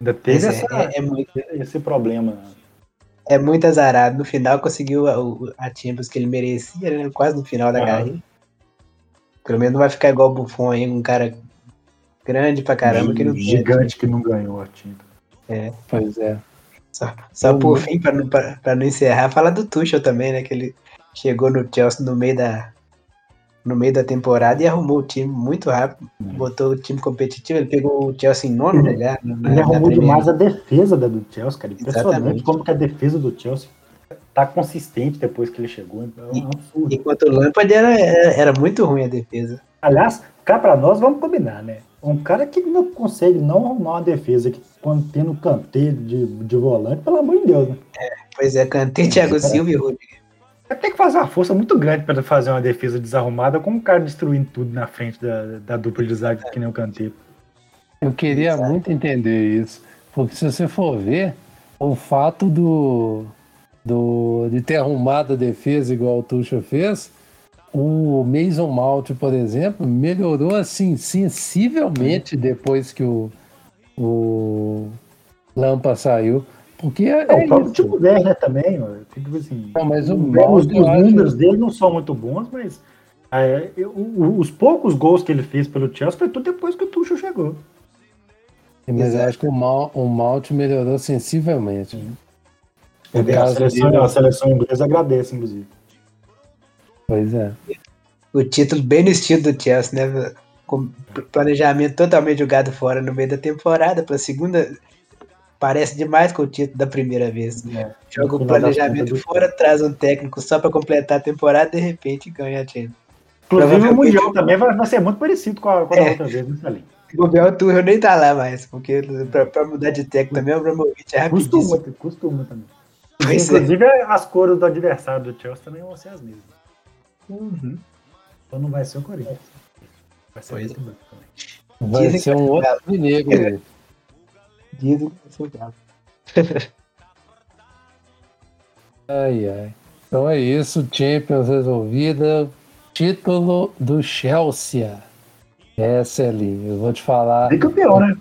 Ainda teve é, essa, é, é muito, esse problema. É muito azarado. No final conseguiu a, a Champions que ele merecia, né? Quase no final da ah. carreira. Pelo menos não vai ficar igual o Buffon aí, um cara grande pra caramba que não Gigante que não ganhou a tinta. É. Pois é. Só, só por fim, pra não, pra, pra não encerrar, fala do Tuchel também, né? Que ele chegou no Chelsea no meio da, no meio da temporada e arrumou o time muito rápido. Uhum. Botou o time competitivo, ele pegou o Chelsea em nono lugar. Ele arrumou demais a defesa da do Chelsea, cara. Impressionante Exatamente. como que a defesa do Chelsea tá consistente depois que ele chegou. Então é um e, enquanto o Lampard era, era, era, muito ruim a defesa. Aliás, cá pra nós, vamos combinar, né? Um cara que não consegue não arrumar uma defesa que quando tem no canteiro de, de volante, pelo amor de Deus, né? É, pois é, canteiro, Thiago Silva e. Vai ter que fazer uma força muito grande para fazer uma defesa desarrumada com o cara destruindo tudo na frente da, da dupla de zaga que nem o canteiro. Eu queria Exato. muito entender isso. Porque se você for ver, o fato do, do de ter arrumado a defesa igual o Tuchel fez, o Mason Mount, por exemplo, melhorou assim sensivelmente depois que o, o Lampa saiu. Porque é, É, o próprio isso. tipo Werner também, ó, tipo assim, Não, mas o os, Mount, os eu acho- números dele não são muito bons, mas é, eu- os poucos gols que ele fez pelo Chelsea foi tudo depois que o Tuchel chegou. Mas eu Exato. acho que o Mal- o Mount melhorou sensivelmente. No a, caso seleção, a seleção inglesa agradece, inclusive. Pois é. O título bem no estilo do Chelsea, né? Com planejamento totalmente jogado fora no meio da temporada, pra segunda. Parece demais com o título da primeira vez. É. Joga o planejamento fora, traz um técnico só pra completar a temporada de repente ganha a Champions. Inclusive o Mundial também vai, vai ser muito parecido com a, com a É. outra vez, né, Salim? O Tuchel nem tá lá mais, porque pra, pra mudar de técnico também o Abramovich é rapidíssimo. Costuma, costuma também. Pois é. Inclusive as cores do adversário do Chelsea também vão ser as mesmas. Uhum. Então não vai ser o Corinthians. Vai ser Pois muito bom também. Vai Dizem ser um é outro vinegro. aí. Dizem que eu sou bravo. Ai, ai. Então é isso, Champions resolvida. Título do Chelsea. É, Celinho, eu vou te falar. Bicampeão, né?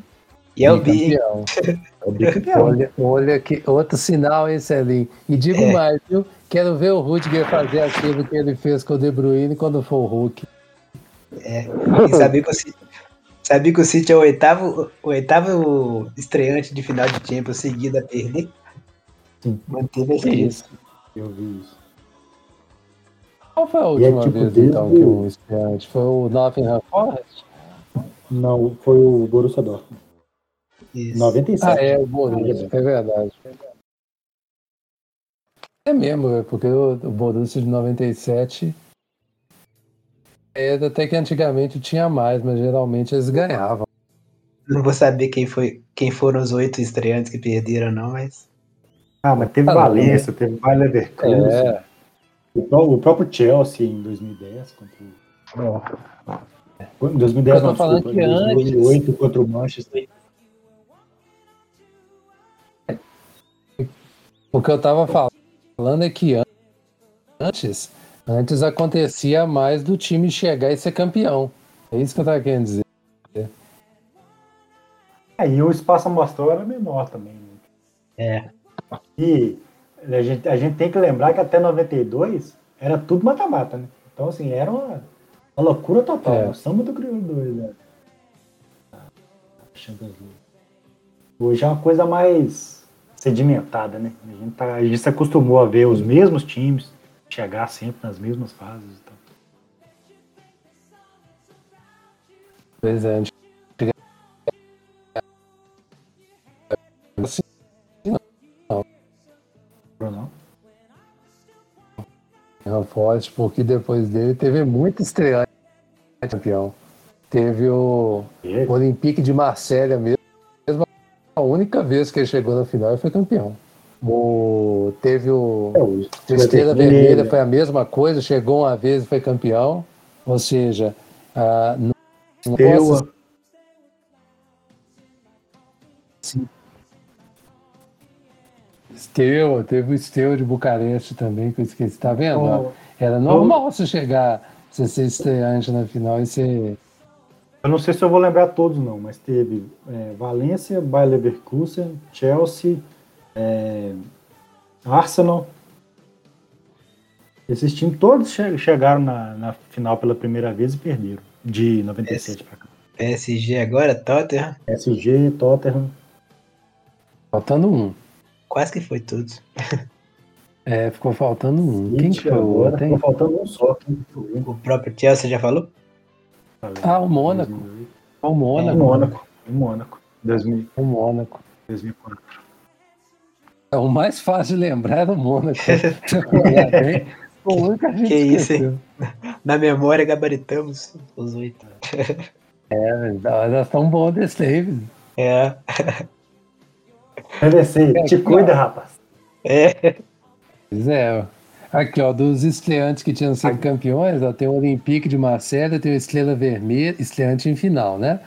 E é o? Bicampeão. É o. Olha, olha que outro sinal, hein, Celinho? E digo É. mais, viu? Quero ver o Rudiger fazer aquilo que ele fez com o De Bruyne quando for o Hulk. E sabia que o City, sabia que o City é o oitavo, o oitavo estreante de final de Champions seguida a perder? Sim. Manteve Que série. isso? Eu vi isso. Qual foi a é última tipo vez, desde então, o- que um estreante? Foi o Nottingham Forest? Não, foi o Borussia Dortmund. Isso. 97. Ah, é, o Borussia, é verdade. É mesmo, é, porque o, o Borussia de 97 é até que antigamente tinha mais, mas geralmente eles ganhavam. Não vou saber quem, foi, quem foram os oito estreantes que perderam, não, mas. Ah, mas teve Ah, Valência, teve Bayer Leverkusen, É, o, pró- o próprio Chelsea em 2010 contra o... Em 2010 Eu tô não, falando desculpa, que em antes- 2008 contra o Manchester. O que eu tava falando é que an- antes, antes acontecia mais do time chegar e ser campeão. É isso que eu tava querendo dizer. É, e o espaço amostral era menor também. né? É. E a gente, a gente tem que lembrar que até 92 era tudo mata-mata, né? Então, assim, era uma, uma loucura total. É. O samba do crioulo 2, né? Champions League. Hoje é uma coisa mais sedimentada, né? A gente, tá, a gente se acostumou a ver os mesmos times chegar sempre nas mesmas fases e tal. Pois é, Assim, Não? Nottingham Forest, porque depois dele teve muito estreante campeão. Teve o Olympique de Marselha mesmo. A única vez que ele chegou na final foi campeão. O, teve o, É, o Estrela Vermelha. Vermelha, foi a mesma coisa, chegou uma vez e foi campeão. Ou seja, posso Steaua. Esteu, teve o Esteu de Bucareste também, que eu esqueci. Tá vendo? Então, Era normal você chegar, você ser estreante na final e ser. Eu não sei se eu vou lembrar todos, não, mas teve é, Valência, Bayer Leverkusen, Chelsea, é, Arsenal. Esses times todos che- chegaram na, na final pela primeira vez e perderam, de 97 para cá. PSG agora, Tottenham, SG, Tottenham. Faltando um. quase que foi todos. É, ficou faltando um. Quem que foi o outro, ficou faltando um só. O próprio Chelsea já falou? Ah, o Mônaco. O O Mônaco. Mônaco. O Mônaco. 2000, O Mônaco. 2004. É, o mais fácil de lembrar era o Mônaco. O único que a gente Que isso, esqueceu. Na memória gabaritamos os oito. É, nós estamos bons desse David. É, PVC, te aqui, cuida, ó. rapaz. é. Pois é. Aqui, ó, dos estreantes que tinham sido campeões, ó, tem o Olympique de Marselha, tem o Estrela Vermelha, estreante em final, né?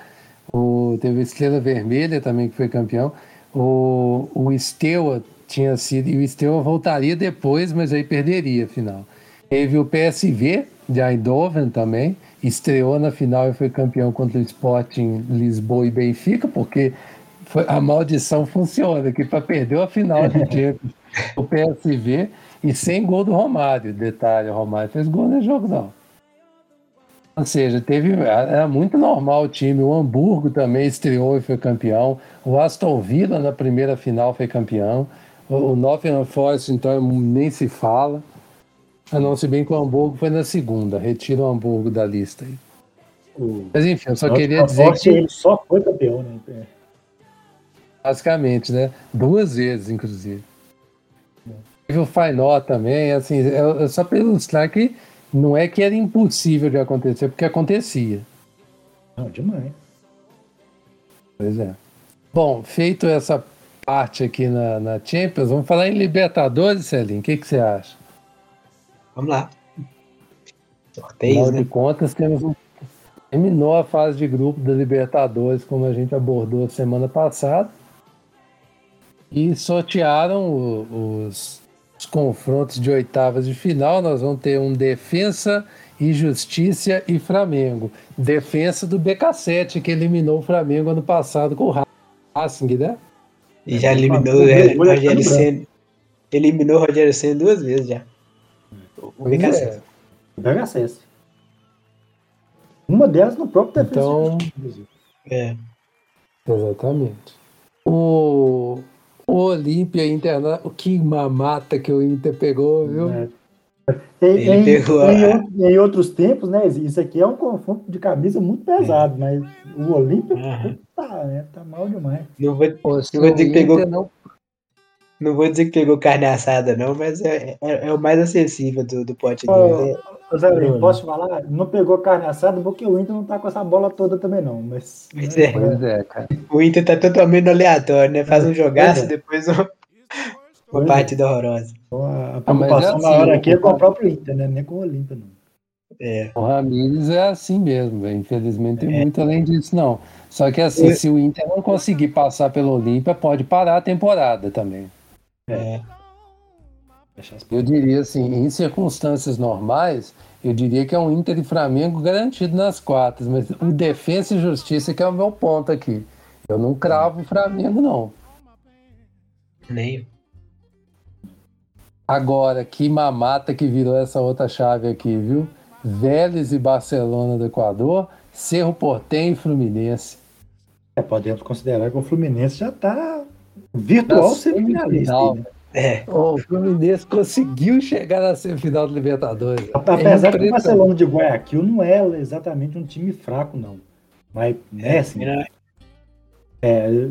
O, teve o Estrela Vermelha também que foi campeão. O, o Steaua tinha sido, e o Steaua voltaria depois, mas aí perderia a final. Teve o PSV de Eindhoven também, estreou na final e foi campeão contra o Sporting Lisboa e Benfica, porque foi, a maldição funciona, que para perder a final de Champions, o PSV e sem gol do Romário. Detalhe, o Romário fez gol no jogo, não. Ou seja, teve, era muito normal o time. O Hamburgo também estreou e foi campeão. O Aston Villa na primeira final foi campeão. O, o Nottingham Forest, então, nem se fala. A não se bem que o Hamburgo foi na segunda. Retira o Hamburgo da lista aí. Mas enfim, eu só queria dizer que. Ele só foi campeão, né? É. Basicamente, né? Duas vezes, inclusive. Teve o Fainó também, assim, é, é só para ilustrar que não é que era impossível de acontecer, porque acontecia. Não, demais. Pois é. Bom, feito essa parte aqui na, na Champions, vamos falar em Libertadores, Celinho. O que, que você acha? Vamos lá. Sorteios, Afinal né? de contas, temos um... terminou a fase de grupo da Libertadores, como a gente abordou semana passada. E sortearam o- os, os confrontos de oitavas de final. Nós vamos ter um Defensa e Justiça e Flamengo. Defensa do BK7, que eliminou o Flamengo ano passado com o Racing, né? E já É, eliminou o o é Rogério tudo branco. Senna. Eliminou o Rogério Senna duas vezes já. O Pois BKC. é. Pega acesso. Uma delas no próprio defesa. Então-. É. Exatamente. O, o Olímpia Internacional, que mamata que o Inter pegou, viu? É. Em, em- pegou em em outros tempos, né? Isso aqui é um confronto de camisa muito pesado, mas o Olímpia tá, né, tá mal demais. Não vou, Pô, Eu vou dizer que pegou- não não vou dizer que pegou carne assada, não, mas é, é, é o mais acessível do, do pote. Ô, Zé, Bruno. posso falar? Não pegou carne assada porque o Inter não tá com essa bola toda também, não. Mas, Pois né, é. Pois é, cara. O Inter tá totalmente aleatório, né? Faz um jogaço É. e depois uma, uma é. partida horrorosa. Então, a Ah, mas preocupação é maior assim, aqui é com o próprio Inter, né? Nem com o Olímpia, não. É. O Ramires é assim mesmo, velho. Infelizmente tem muito além disso, não. Só que assim, É. se o Inter não conseguir passar pelo Olímpia, pode parar a temporada também. É. Eu diria assim, em circunstâncias normais, eu diria que é um Inter e Flamengo garantido nas quartas, mas o Defensa e Justiça que é o meu ponto aqui. Eu não cravo o Flamengo, não. Nem. Agora, que mamata que virou essa outra chave aqui, viu? Vélez e Barcelona do Equador, Cerro Portem e Fluminense. É, podemos considerar que o Fluminense já tá virtual Na semifinalista. né? É. Oh, o Fluminense conseguiu chegar na semifinal do Libertadores. Apesar É que o. Barcelona de Guayaquil não é exatamente um time fraco, não. Mas, né, assim, é,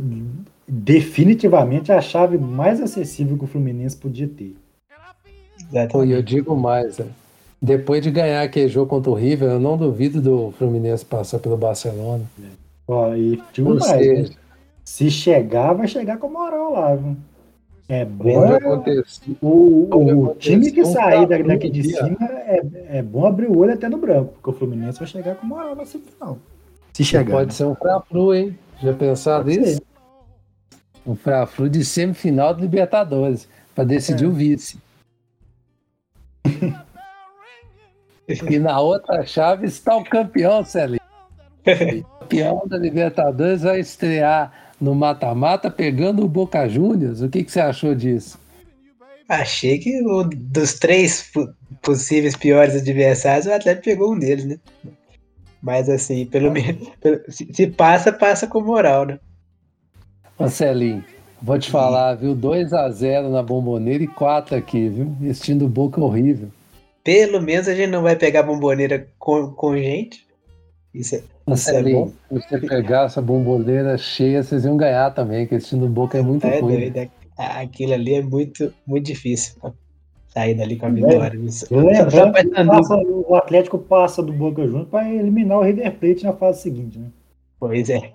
definitivamente a chave mais acessível que o Fluminense podia ter. Pô, e eu digo mais, né? depois de ganhar aquele jogo contra o River, eu não duvido do Fluminense passar pelo Barcelona. Ó, e Ou mais, seja, né? se chegar, vai chegar com moral lá, viu? É bom. O, o acontecer time que sair da- daqui de cima é, é bom abrir o olho até no branco, porque o Fluminense vai chegar com moral na semifinal. Se chegar. Pode né? ser um Fla-Flu, hein? Já pensaram Pode nisso? Um Fla-Flu de semifinal do Libertadores, para decidir É. o vice. E na outra chave está o campeão, Celinho. O campeão da Libertadores vai estrear no mata-mata pegando o Boca Juniors. O que, que você achou disso? Achei que o, dos três possíveis piores adversários, o Atlético pegou um deles, né? Mas assim, pelo menos. Se, se passa, passa com moral, né? Ô Celinho, vou te falar, viu? 2 a 0 na bomboneira e 4 aqui, viu? Esse time do Boca horrível. Pelo menos a gente não vai pegar bomboneira com, com gente. Isso é, isso é Celinho, bom. se você pegar essa bomboneira cheia, vocês iam ganhar também, que esse do Boca é muito É ruim. doido. é- Aquilo ali é muito, muito difícil pra sair dali com a vitória. Só- só Lembrando o Atlético passa do Boca Juniors para eliminar o River Plate na fase seguinte, né? Pois é.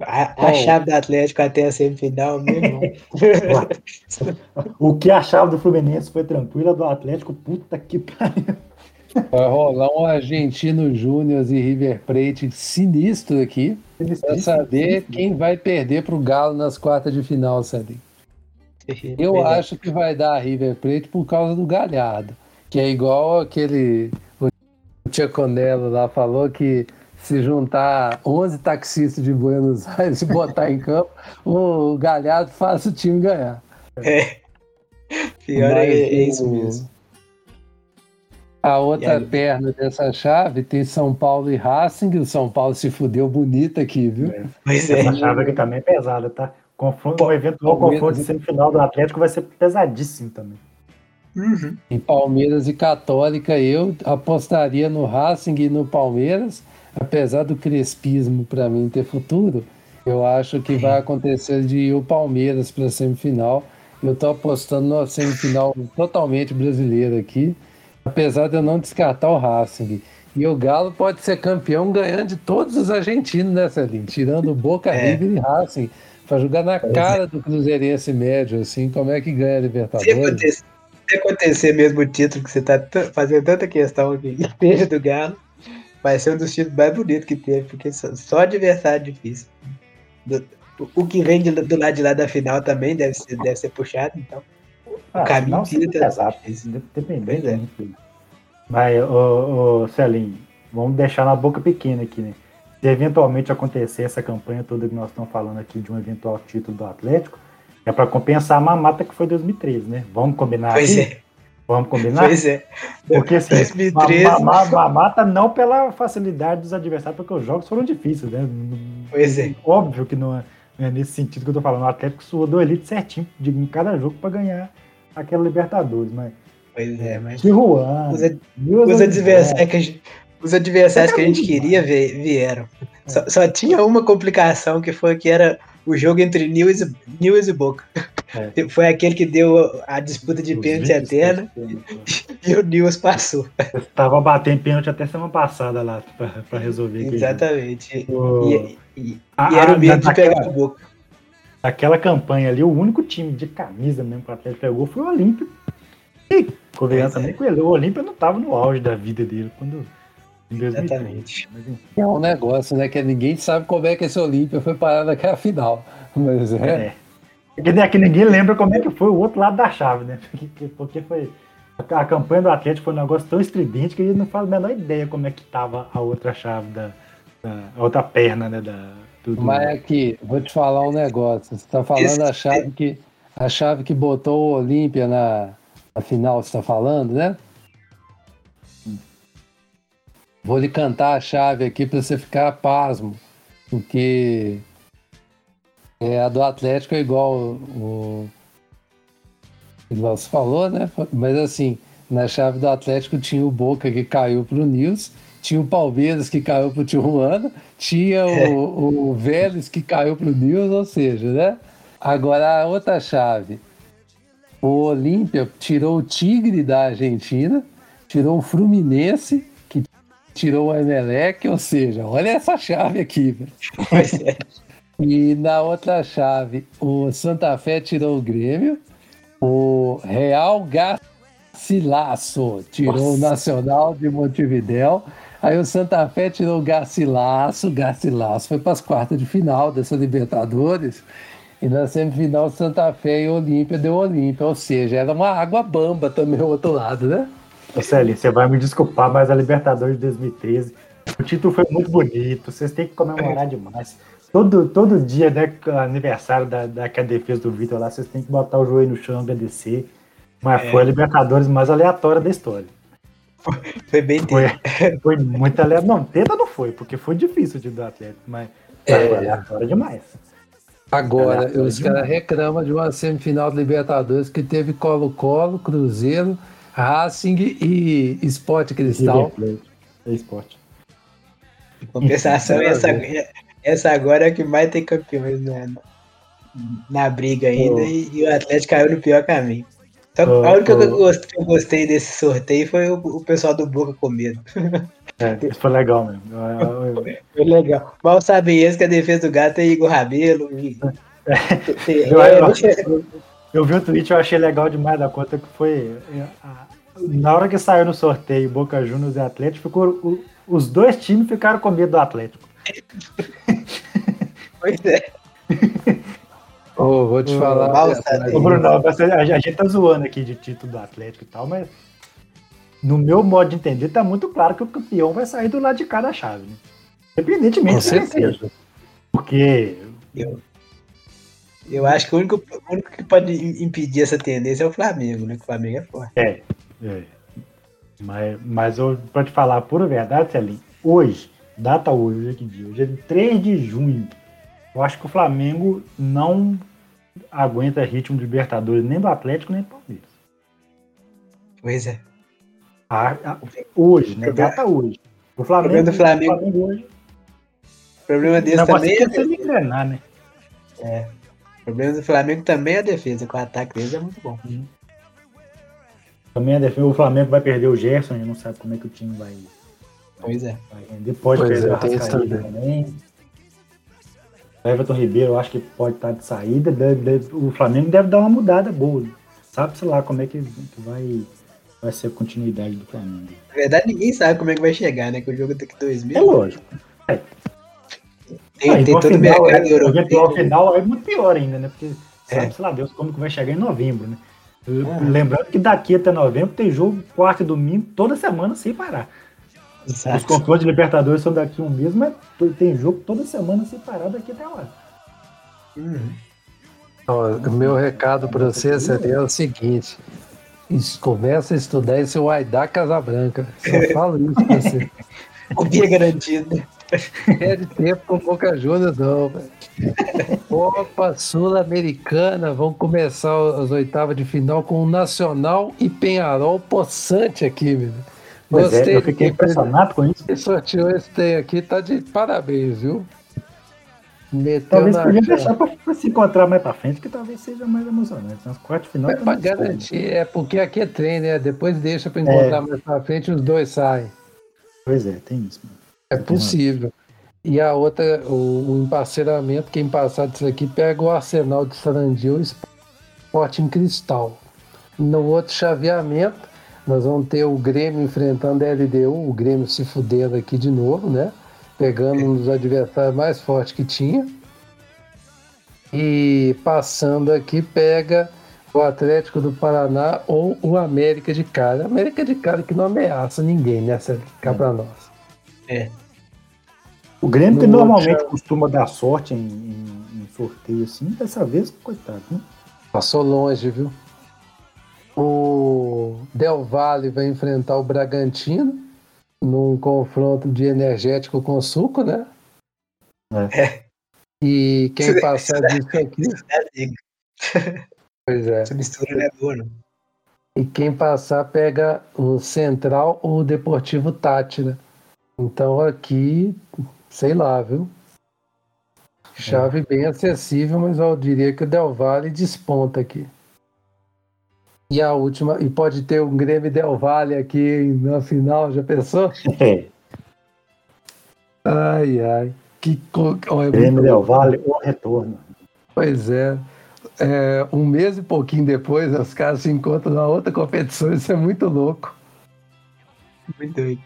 A, a chave do Atlético até a semifinal, meu irmão. o que a chave do Fluminense foi tranquila, do Atlético, puta que pariu. Vai rolar um Argentino Júnior e River Plate sinistro aqui. Para saber quem vai perder para o Galo nas quartas de final, sabe? Eu acho que vai dar a River Plate por causa do Galhardo, que é igual aquele. O Tchaconello lá falou que se juntar 11 taxistas de Buenos Aires e botar em campo, o Galhardo faz o time ganhar. É. Pior é, é, isso mesmo. A outra aí... perna dessa chave tem São Paulo e Racing. O São Paulo se fudeu bonito aqui, viu? É. Pois é. Essa chave aqui também é pesada, tá? Confronto, o eventual confronto de semifinal do Atlético vai ser pesadíssimo também. Uhum. Em Palmeiras e Católica, eu apostaria no Racing e no Palmeiras apesar do crespismo para mim ter futuro, eu acho que vai acontecer de ir o Palmeiras para a semifinal. Eu estou apostando na semifinal totalmente brasileira aqui, apesar de eu não descartar o Racing. E o Galo pode ser campeão ganhando de todos os argentinos nessa linha, tirando Boca é. River e Racing, para jogar na cara do Cruzeirense médio, assim, como é que ganha a Libertadores. Se acontecer, se acontecer mesmo o título que você está fazendo tanta questão aqui, do Galo, vai ser um dos títulos mais bonitos que teve, porque só, só adversário difícil. Do, o que vem de, do lado de lá da final também deve ser, deve ser puxado, então. Ah, o caminho não, tá exato, dependendo. É. Mas, ô, ô Celinho, vamos deixar na boca pequena aqui, né? Se eventualmente acontecer essa campanha toda que nós estamos falando aqui de um eventual título do Atlético, é para compensar a mamata que foi 2013, né? Vamos combinar pois aqui? É. Vamos combinar? Pois é. Porque assim, 2013. Mata não pela facilidade dos adversários, porque os jogos foram difíceis, né? Pois é. Óbvio que não é, é nesse sentido que eu tô falando. O Atlético suou do Elite certinho de, em cada jogo para ganhar aquela Libertadores, mas. Pois é, mas. Tijuana, os, ad, os adversários que a gente, os adversários que a gente queria ver vieram. É. Só, só tinha uma complicação que foi que era o jogo entre News e, News e Boca. É. Foi aquele que deu a disputa de pênalti eterna e o News passou. Estava batendo pênalti até semana passada lá para resolver. Exatamente. O... E, e, a, e, era o medo de pegar o Boca. Aquela campanha ali, o único time de camisa mesmo que o Atlético pegou foi o Olímpio. E convenhamos também com ele. O Olímpio não estava no auge da vida dele quando Exatamente. É um negócio, né? Que ninguém sabe como é que esse Olímpia foi parar naquela final. Mas é. é. é que ninguém lembra como é que foi o outro lado da chave, né? Porque foi. A campanha do Atlético foi um negócio tão estridente que a gente não faz a menor ideia como é que tava a outra chave da. da a outra perna, né? Da, do, Mas aqui, vou te falar um negócio. Você tá falando a chave que. A chave que botou o Olímpia na, na final, você tá falando, né? Vou lhe cantar a chave aqui para você ficar pasmo, porque é, a do Atlético é igual o, igual você falou, né? Mas assim, na chave do Atlético tinha o Boca que caiu para o Nils, tinha o Palmeiras que caiu para o Tijuana, tinha o, o Vélez que caiu para o Nils, ou seja, né? Agora a outra chave. O Olímpia tirou o Tigre da Argentina, tirou o Fluminense tirou o Emelec, ou seja, olha essa chave aqui. É. E na outra chave, o Santa Fé tirou o Grêmio, o Real Garcilasso tirou Nossa. o Nacional de Montevidéu, aí o Santa Fé tirou o Garcilasso, Garcilasso foi para as quartas de final dessa Libertadores, e na semifinal Santa Fé e Olímpia deu Olímpia, ou seja, era uma água bamba também o outro lado, né? Ô Celinho, você vai me desculpar, mas a Libertadores de 2013, o título foi muito bonito, vocês têm que comemorar demais. Todo, todo dia, né, aniversário da, da que a defesa do Vitor lá, vocês têm que botar o joelho no chão, agradecer. Mas é. foi a Libertadores mais aleatória da história. Foi, foi bem foi, foi muito aleatório. Não, tenta não foi, porque foi difícil de do Atlético, mas é. foi aleatório demais. Agora, os caras reclamam de uma semifinal de Libertadores que teve Colo-Colo, Cruzeiro, Racing e Sport Cristal. É esporte. Compensação, essa, essa agora é a que mais tem campeões na, na briga ainda e, e, o Atlético caiu no pior caminho. Então, a Ô, única coisa que eu gostei, que eu gostei desse sorteio foi o, o pessoal do Boca com medo. É, foi legal mesmo. Eu- Foi legal. Mal sabem eles que a defesa do gato é Igor Rabelo. E... Eu, eu- eu vi o tweet, eu achei legal demais da conta que foi. é, a- Na hora que saiu no sorteio Boca Juniors e Atlético, ficou, o- os dois times ficaram com medo do Atlético. Pois é. Ô, vou te falar. é. Ô, Bruno, a, gente tá zoando aqui de título do Atlético e tal, mas no meu modo de entender, tá muito claro que o campeão vai sair do lado de cada chave, né? Independentemente Com de quem seja. certeza. Porque Eu, eu acho que o único, o único que pode im- impedir essa tendência é o Flamengo, né? Que o Flamengo é forte. É. é. Mas, mas eu, pra te falar a pura verdade, Celinho, hoje, data hoje, hoje é que dia? Hoje é 3 de junho. Eu acho que o Flamengo não aguenta ritmo de Libertadores nem do Atlético nem do Palmeiras. Pois é. A- a- hoje, né? Problema- Data hoje. O problema Flamengo, do Flamengo- o Flamengo hoje. O problema desse negócio também é é, você engrenar, né? o problema do Flamengo também é a defesa, que o ataque deles é muito bom. Também a defesa, o Flamengo vai perder o Gerson, a gente não sabe como é que o time vai, Pois é. vai render. Pode Pois perder é, o Arrascaeta também. O Everton Ribeiro, eu acho que pode estar de saída. deve- deve- o Flamengo deve dar uma mudada boa. Sabe-se lá como é que, que vai, vai ser a continuidade do Flamengo. Na verdade, ninguém sabe como é que vai chegar, né? Que o jogo tem que dois mil. É lógico. Tem, Ah, tem todo o mercado é, europeu. eventual final é muito pior ainda, né? Porque É. sabe-se lá Deus como que vai chegar em novembro, né? Ah. Lembrando que daqui até novembro tem jogo quarta e domingo toda semana sem parar. Os Exato. confrontos de Libertadores são daqui um mês, mas tem jogo toda semana sem parar daqui até lá. Uhum. Meu recado para você seria o seguinte: começa a estudar esse Waidá Casabranca. Só falo isso pra você. O Bia garantido. Perde tempo com Boca Juniors, não, velho. Copa Sul-Americana, vão começar as oitavas de final com o Nacional e Penharol possante aqui, meu. Pois é, eu fiquei impressionado com isso. Quem sorteou esse tem aqui, tá de parabéns, viu? Meteu Talvez podia deixar pra se encontrar mais pra frente, que talvez seja mais emocionante. Nas quartas final. É foda. garantir, é porque aqui é trem, né? Depois deixa pra encontrar mais pra frente e os dois saem. Pois é, tem isso. Mano. É possível. E a outra, o, o emparceramento, quem passar disso aqui, pega o Arsenal de Sarandil e Sporting Cristal. No outro chaveamento, nós vamos ter o Grêmio enfrentando a LDU, o Grêmio se fudendo aqui de novo, né? Pegando um dos adversários mais fortes que tinha. E passando aqui, pega o Atlético do Paraná ou o América de Cara. América de Cara que não ameaça ninguém nessa cá pra nós. O Grêmio, que No normalmente outro- costuma dar sorte em, em- em sorteio assim, dessa vez, coitado. Né? Passou longe, viu? O Del Valle vai enfrentar o Bragantino num confronto de energético com suco, né? É. E quem passar disso aqui, pois é. Essa mistura não é boa, não. E quem passar pega o Central ou o Deportivo Tátira. Então aqui, sei lá, viu? Chave bem acessível, mas eu diria que o Del Valle desponta aqui. E a última, e pode ter um Grêmio Del Valle aqui na final, já pensou? É, Ai, ai. Que co... olha, é Grêmio muito Del. Valle, o retorno. Pois é. É, Um mês e pouquinho depois, os caras se encontram na outra competição, isso é muito louco. Muito doido.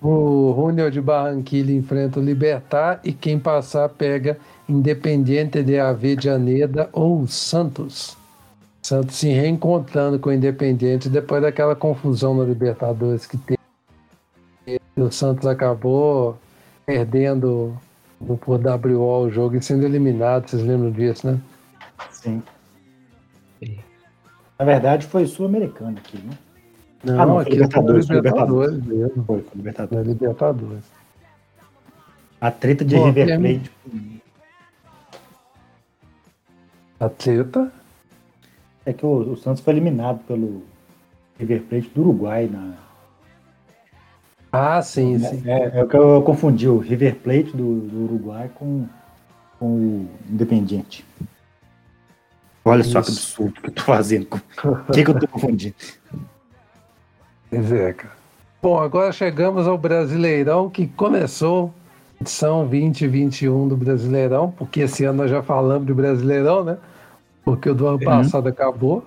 O Junior de Barranquilla enfrenta o Libertar e quem passar pega Independiente de Avejaneda ou Santos. Santos se reencontrando com o Independiente depois daquela confusão no Libertadores que teve. O Santos acabou perdendo por WO o jogo e sendo eliminado, vocês lembram disso, né? Sim. Na verdade, foi sul-americano aqui, né? Não, Ah, não, aqui Libertadores, é foi Libertadores mesmo. Foi, foi Libertadores. É Libertadores. A treta de Pô, River Plate. Atleta. É que o, o Santos foi eliminado pelo River Plate do Uruguai. Na, Ah, sim, sim. é, é o que eu confundi o River Plate do, do Uruguai com, com o Independiente. Olha só que absurdo que eu tô fazendo. O que, que eu tô confundindo? Pois é, cara. Bom, agora chegamos ao Brasileirão que começou, edição 2021 do Brasileirão, porque esse ano nós já falamos do Brasileirão, né? Porque o do ano Uhum. passado acabou.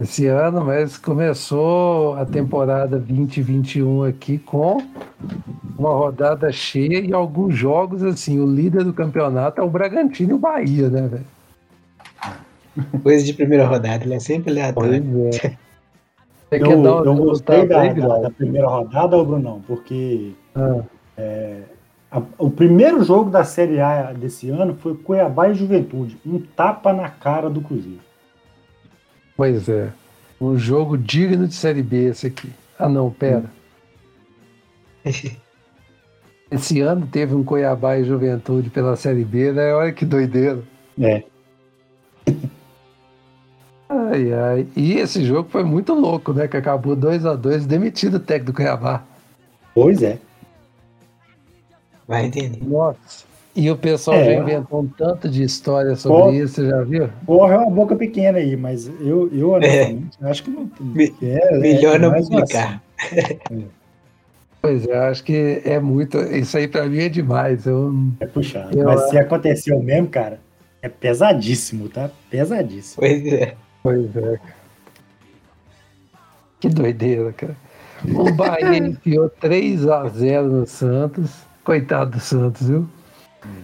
Esse ano, mas começou a temporada 2021 aqui com uma rodada cheia e alguns jogos, assim, o líder do campeonato é o Bragantino e o Bahia, né, velho? Coisa de primeira rodada, ele é sempre aleatório. Pois é. Você Eu, quer dar um eu gostei da, aí, da, da primeira rodada, ô Brunão, porque Ah, a- o primeiro jogo da Série A desse ano foi Cuiabá e Juventude. Um tapa na cara do Cruzeiro. Pois é. Um jogo digno de Série B esse aqui. Ah, não, pera. Esse ano teve um Cuiabá e Juventude pela Série B, né? Olha que doideira. É. Ai, ai. E esse jogo foi muito louco, né? Que acabou 2 a 2 demitido o técnico do Cuiabá. Pois é. Vai entender. Nossa. E o pessoal É. já inventou um tanto de história sobre Pô. isso, você já viu? Porra, é uma boca pequena aí, mas eu, eu honestamente, acho que não Me- é, Melhor é não mais uma publicar. Pois é, acho que é muito. Isso aí pra mim é demais. Eu, É puxado. Eu Mas se aconteceu mesmo, cara, é pesadíssimo, tá? Pesadíssimo. Pois é. Pois é. Que doideira, cara. O Bahia enfiou 3 a 0 no Santos. Coitado do Santos, viu?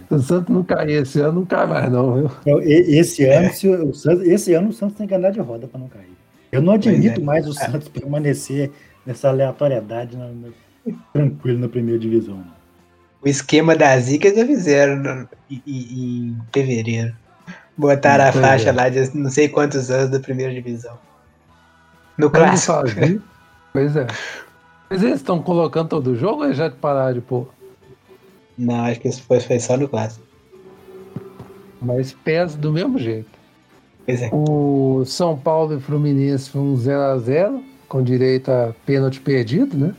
Se o Santos não cair esse ano, não cai mais, não, viu? Então, esse, ano, se o Santos, esse ano o Santos tem que andar de roda para não cair. Eu não admito é. mais o Santos permanecer nessa aleatoriedade na- na- tranquilo na primeira divisão. não. O esquema da Zica já fizeram no- em, em- fevereiro. Botaram a Pois faixa é. lá de não sei quantos anos da primeira divisão. No clássico. Pois é. Mas eles estão colocando todo o jogo ou eles já pararam de pôr? Não, acho que isso foi, foi só no clássico. Mas pesa do mesmo jeito. Pois é. O São Paulo e Fluminense foi um 0x0, com direito a pênalti perdido, né?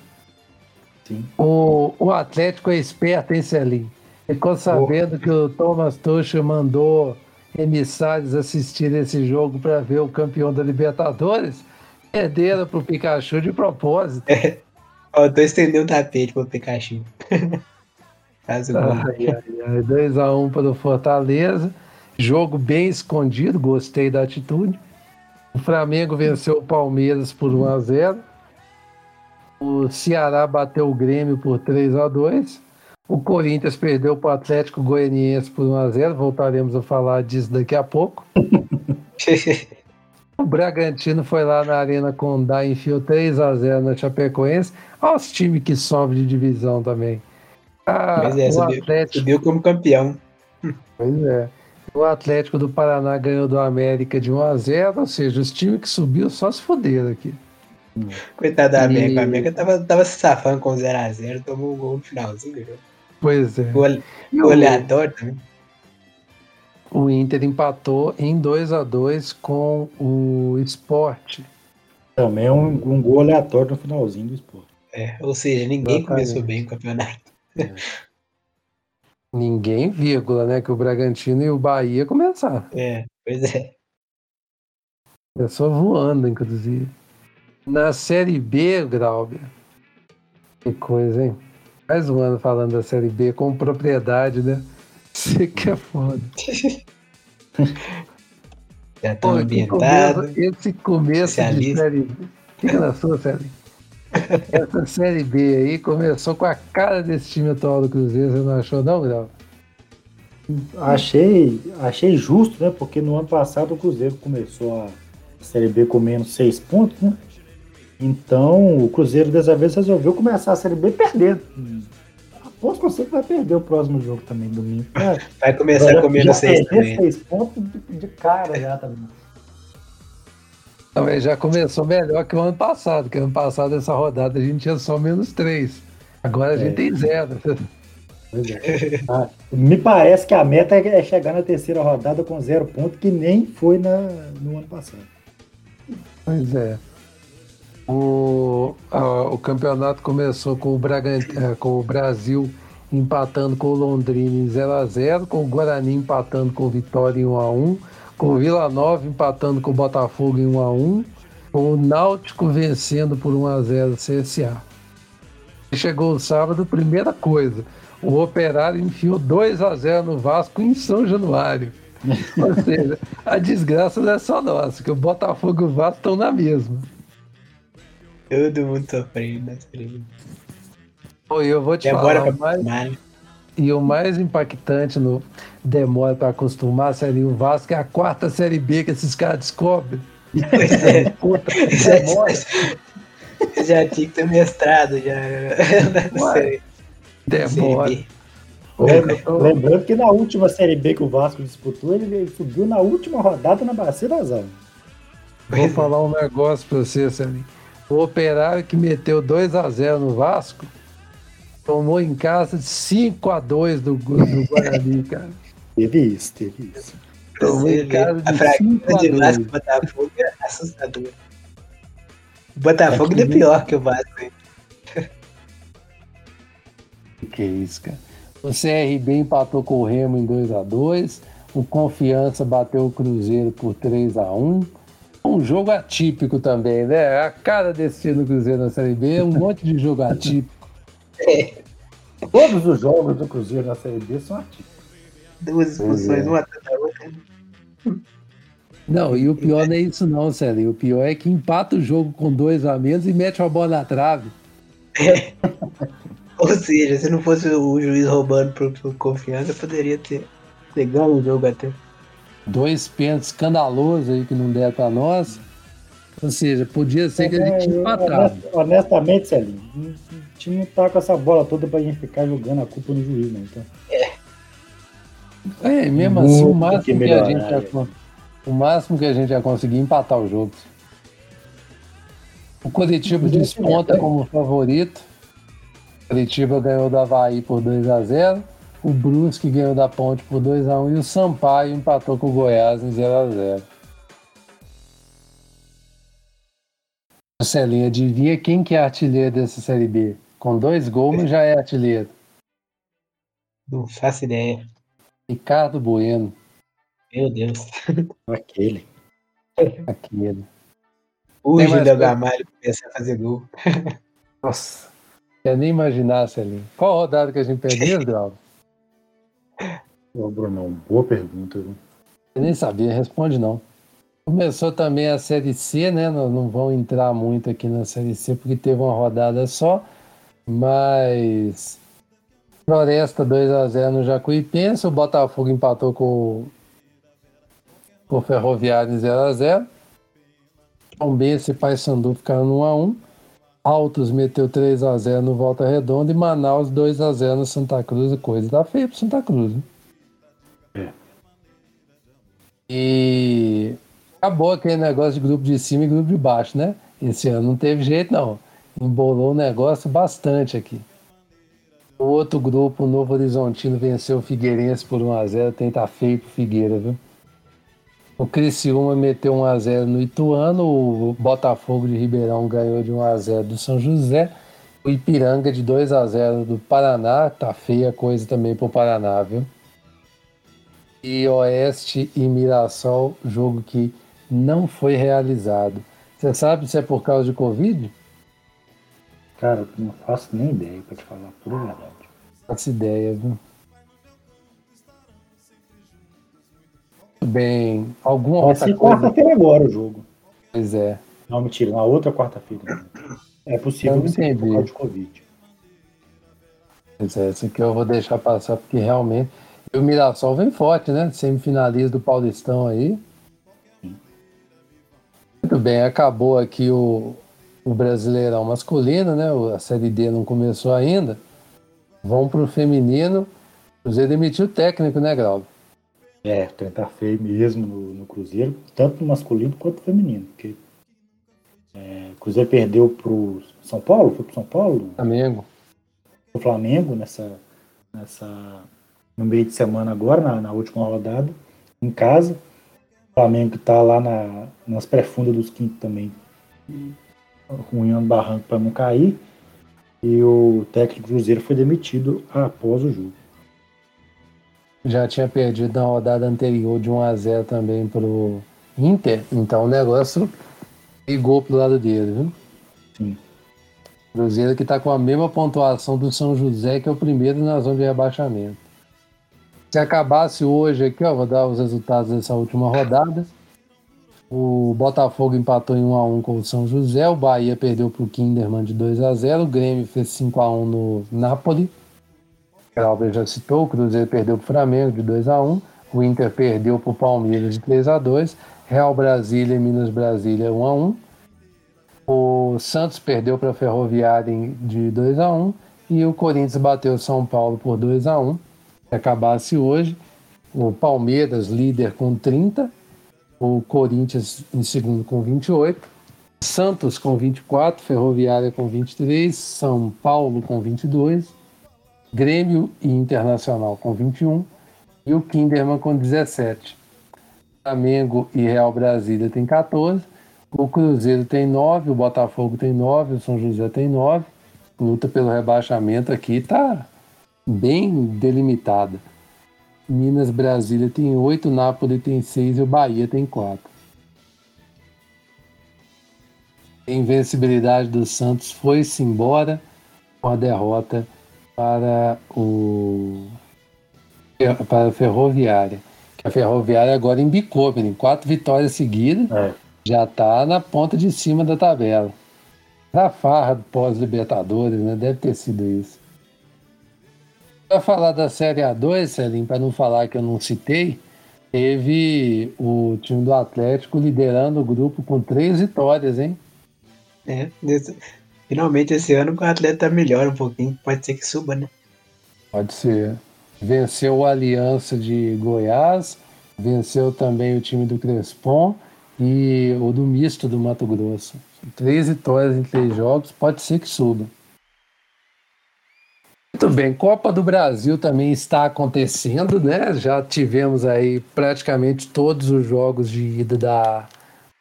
Sim. O, o Atlético é esperto, hein, Celinho? Ficou sabendo que o Thomas Tuchel mandou emissários assistir esse jogo para ver o campeão da Libertadores. Perderam pro Pikachu de propósito. Faltou estender um tapete pro Pikachu. Faz o gol. Ai, ai, ai. 2x1 para o Fortaleza. Jogo bem escondido, gostei da atitude. O Flamengo venceu o Palmeiras por 1x0. O Ceará bateu o Grêmio por 3x2. O Corinthians perdeu para o Atlético Goianiense por 1x0. Voltaremos a falar disso daqui a pouco. O Bragantino foi lá na Arena Condá e enfiou 3x0 na Chapecoense. Olha os times que sobem de divisão também. Ah, Mas é, o subiu, Atlético subiu como campeão. Pois é. O Atlético do Paraná ganhou do América de 1 a 0 ou seja, os times que subiu só se fuderam aqui. Coitado da E- América. A América tava, tava se safando com 0x0, tomou um gol no finalzinho. Pois é. E o, aleatório também. o Inter empatou em 2 a 2 com o Sport. Também é um, um gol aleatório no finalzinho do esporte. É, ou seja, ninguém Exatamente. começou bem o campeonato. Ninguém, vírgula, né? Que o Bragantino e o Bahia começaram. É, pois é. Começou voando, inclusive. Na Série B, Grauber. Que coisa, hein? Mais um ano falando da Série B com propriedade, né? Você que é foda. Já Pô, que ambientados. começo- esse começo de série B. Fica na sua série. Essa série B aí começou com a cara desse time atual do Cruzeiro, você não achou, não, Grau? Achei, achei justo, né? Porque no ano passado o Cruzeiro começou a Série B com menos seis pontos, né? Então o Cruzeiro dessa vez resolveu começar a Série B perdendo. Aposto que você vai perder o próximo jogo também, domingo. Vai começar com menos já 6 perder também. seis pontos de, de cara já também. Mas já começou melhor que o ano passado, que ano passado essa rodada a gente tinha só menos três. Agora a gente É. tem zero. Pois é. Ah, me parece que a meta é chegar na terceira rodada com zero ponto, que nem foi na, no ano passado. Pois é. O, a- o campeonato começou com o, eh, com o Brasil empatando com o Londrina em 0x0, com o Guarani empatando com o Vitória em 1x1, com o Vila Nova empatando com o Botafogo em 1 a 1 com o Náutico vencendo por 1 a 0 o CSA. Chegou o sábado, primeira coisa, o Operário enfiou 2 a 0 no Vasco em São Januário. Ou seja, a desgraça não é só nossa, que o Botafogo e o Vasco estão na mesma. Todo mundo sofrendo liga. Pô, eu vou te falar, mais. E o mais impactante no demora para acostumar a Série O Vasco é a quarta Série B que esses caras descobrem. Pois é. Puta, Já, demora. já tinha que ter mestrado já. Não sei. Demora. Lembrando que na última Série B que o Vasco disputou, ele, subiu na última rodada na Bacia das Almas. Vou falar um negócio pra você, Celinho. O operário que meteu 2 a 0 no Vasco tomou em casa de 5 a 2 do, do Guarani, cara. Teve isso, teve isso. Tomou em casa a de fraqueza 5 a de 2. Vasco e Botafogo é assustadora. O Botafogo ainda é pior que o Vasco. hein? Que isso, cara. O CRB empatou com o Remo em 2 a 2 O Confiança bateu o Cruzeiro por 3 a 1 Um jogo atípico também, né? A cara desse time do Cruzeiro na Série B é um monte de jogo atípico. Todos os jogos do Cruzeiro na Série B são atípicos. Duas expulsões, é. uma atrás da outra. Não, e o pior não é isso não, Célio. O pior é que empata o jogo com dois a menos e mete uma bola na trave. Ou seja, se não fosse o juiz roubando por, por confiança, poderia ter, ter ganho o jogo até. Dois pênaltis escandalosos aí que não deram pra nós. Ou seja, podia ser que a gente tinha empatado. Honest- honestamente, Celinho, time não tá com essa bola toda pra gente ficar jogando a culpa no juiz, né? Então, É, mesmo assim, o máximo que que, a melhorar, gente ia, é. con- o máximo que a gente ia conseguir é empatar o jogo. O Curitiba desponta como favorito. O Curitiba ganhou do Havaí por 2 a 0 O Brusque ganhou da Ponte por 2 a 1 e o Sampaio empatou com o Goiás em 0 a 0 Marcelinho, adivinha quem que é artilheiro dessa Série B? Com dois gols, já é artilheiro. Não faço ideia. Ricardo Bueno, Meu Deus. aquele. aquele. O coisa? Gamalho começar a fazer gol. Nossa, quer nem imaginar, Celinho. Qual rodada que a gente perdeu, Grau? Ô, Brunão, boa pergunta. Viu? Eu nem sabia, responde não. Começou também a Série C, né? Nós não vamos entrar muito aqui na Série C porque teve uma rodada só, mas Floresta 2 a 0 no Jacuipense, o Botafogo empatou com, o- com o Ferroviário em 0 a 0 Tombense e Paysandu ficaram no 1 a 1 Altos meteu 3 a 0 no Volta Redonda e Manaus 2 a 0 no Santa Cruz, coisa tá feia pro Santa Cruz, né? É. E acabou aquele negócio de grupo de cima e grupo de baixo, né? Esse ano não teve jeito, não. Embolou o negócio bastante aqui. O outro grupo, o Novo Horizontino, venceu o Figueirense por 1x0. Tem tá feio pro Figueira, viu? O Criciúma meteu 1x0 no Ituano. O Botafogo de Ribeirão ganhou de 1x0 do São José. O Ipiranga de 2x0 do Paraná. Tá feia coisa também pro Paraná, viu? e Oeste e Mirassol, jogo que não foi realizado. Você sabe se é por causa de Covid? Cara, eu não faço nem ideia pra te falar por verdade. Não faço ideia, viu? Muito bem. Alguma Pode outra ser coisa? quarta-feira agora o jogo. Pois é. Não, mentira, na outra quarta-feira. É possível que seja por causa de Covid. Pois é, esse aqui eu vou deixar passar porque realmente. E o Mirassol vem forte, né? Semifinalista do Paulistão aí. Muito bem, acabou aqui o, o Brasileirão masculino, né? O- A Série D não começou ainda. Vão pro feminino. O Cruzeiro demitiu o técnico, né, Grau? É, o tá feio mesmo no, no Cruzeiro, tanto no masculino quanto no feminino. Porque é, o Cruzeiro perdeu pro São Paulo, foi pro São Paulo, Flamengo. pro Flamengo nessa, nessa no meio de semana agora, na, na última rodada, em casa. O Flamengo que tá lá na, nas pré-fundas dos quintos também, ruinando barranco para não cair. E o técnico Cruzeiro foi demitido após o jogo. já tinha perdido na rodada anterior de 1 a 0 também pro Inter, então o negócio ligou pro lado dele, viu? Sim. Cruzeiro que está com a mesma pontuação do São José, que é o primeiro na zona de rebaixamento. Se acabasse hoje aqui, ó, vou dar os resultados dessa última rodada. O Botafogo empatou em 1x1 com o São José, o Bahia perdeu para o Kinderman de 2x0, o Grêmio fez 5x1 no Napoli. Albert já citou, o Cruzeiro perdeu para o Flamengo de 2x1, o Inter perdeu para o Palmeiras de 3x2, Real Brasília e Minas Brasília 1x1. O Santos perdeu para a Ferroviária de 2x1 e o Corinthians bateu o São Paulo por 2x1. Se acabasse hoje, o Palmeiras líder com 30, o Corinthians em segundo com 28, Santos com 24, Ferroviária com 23, São Paulo com 22, Grêmio e Internacional com 21 e o Kinderman com 17. Flamengo e Real Brasília tem 14, o Cruzeiro tem 9, o Botafogo tem 9, o São José tem 9. Luta pelo rebaixamento aqui está bem delimitada. Minas Brasília tem 8, Nápoles tem 6 e o Bahia tem 4. A invencibilidade do Santos foi-se embora com a derrota para o para a Ferroviária. Que a Ferroviária agora embicou, em quatro vitórias seguidas, É. já está na ponta de cima da tabela. Pra farra do pós-Libertadores, né? Deve ter sido isso. Para falar da Série A2, Celim, para não falar que eu não citei, teve o time do Atlético liderando o grupo com três vitórias, hein? É, finalmente esse ano o atleta melhora um pouquinho, pode ser que suba, né? Pode ser. Venceu o Aliança de Goiás, venceu também o time do Crespon e o do Misto do Mato Grosso. Três vitórias em três jogos, pode ser que suba. Muito bem, Copa do Brasil também está acontecendo, né? Já tivemos aí praticamente todos os jogos de ida da,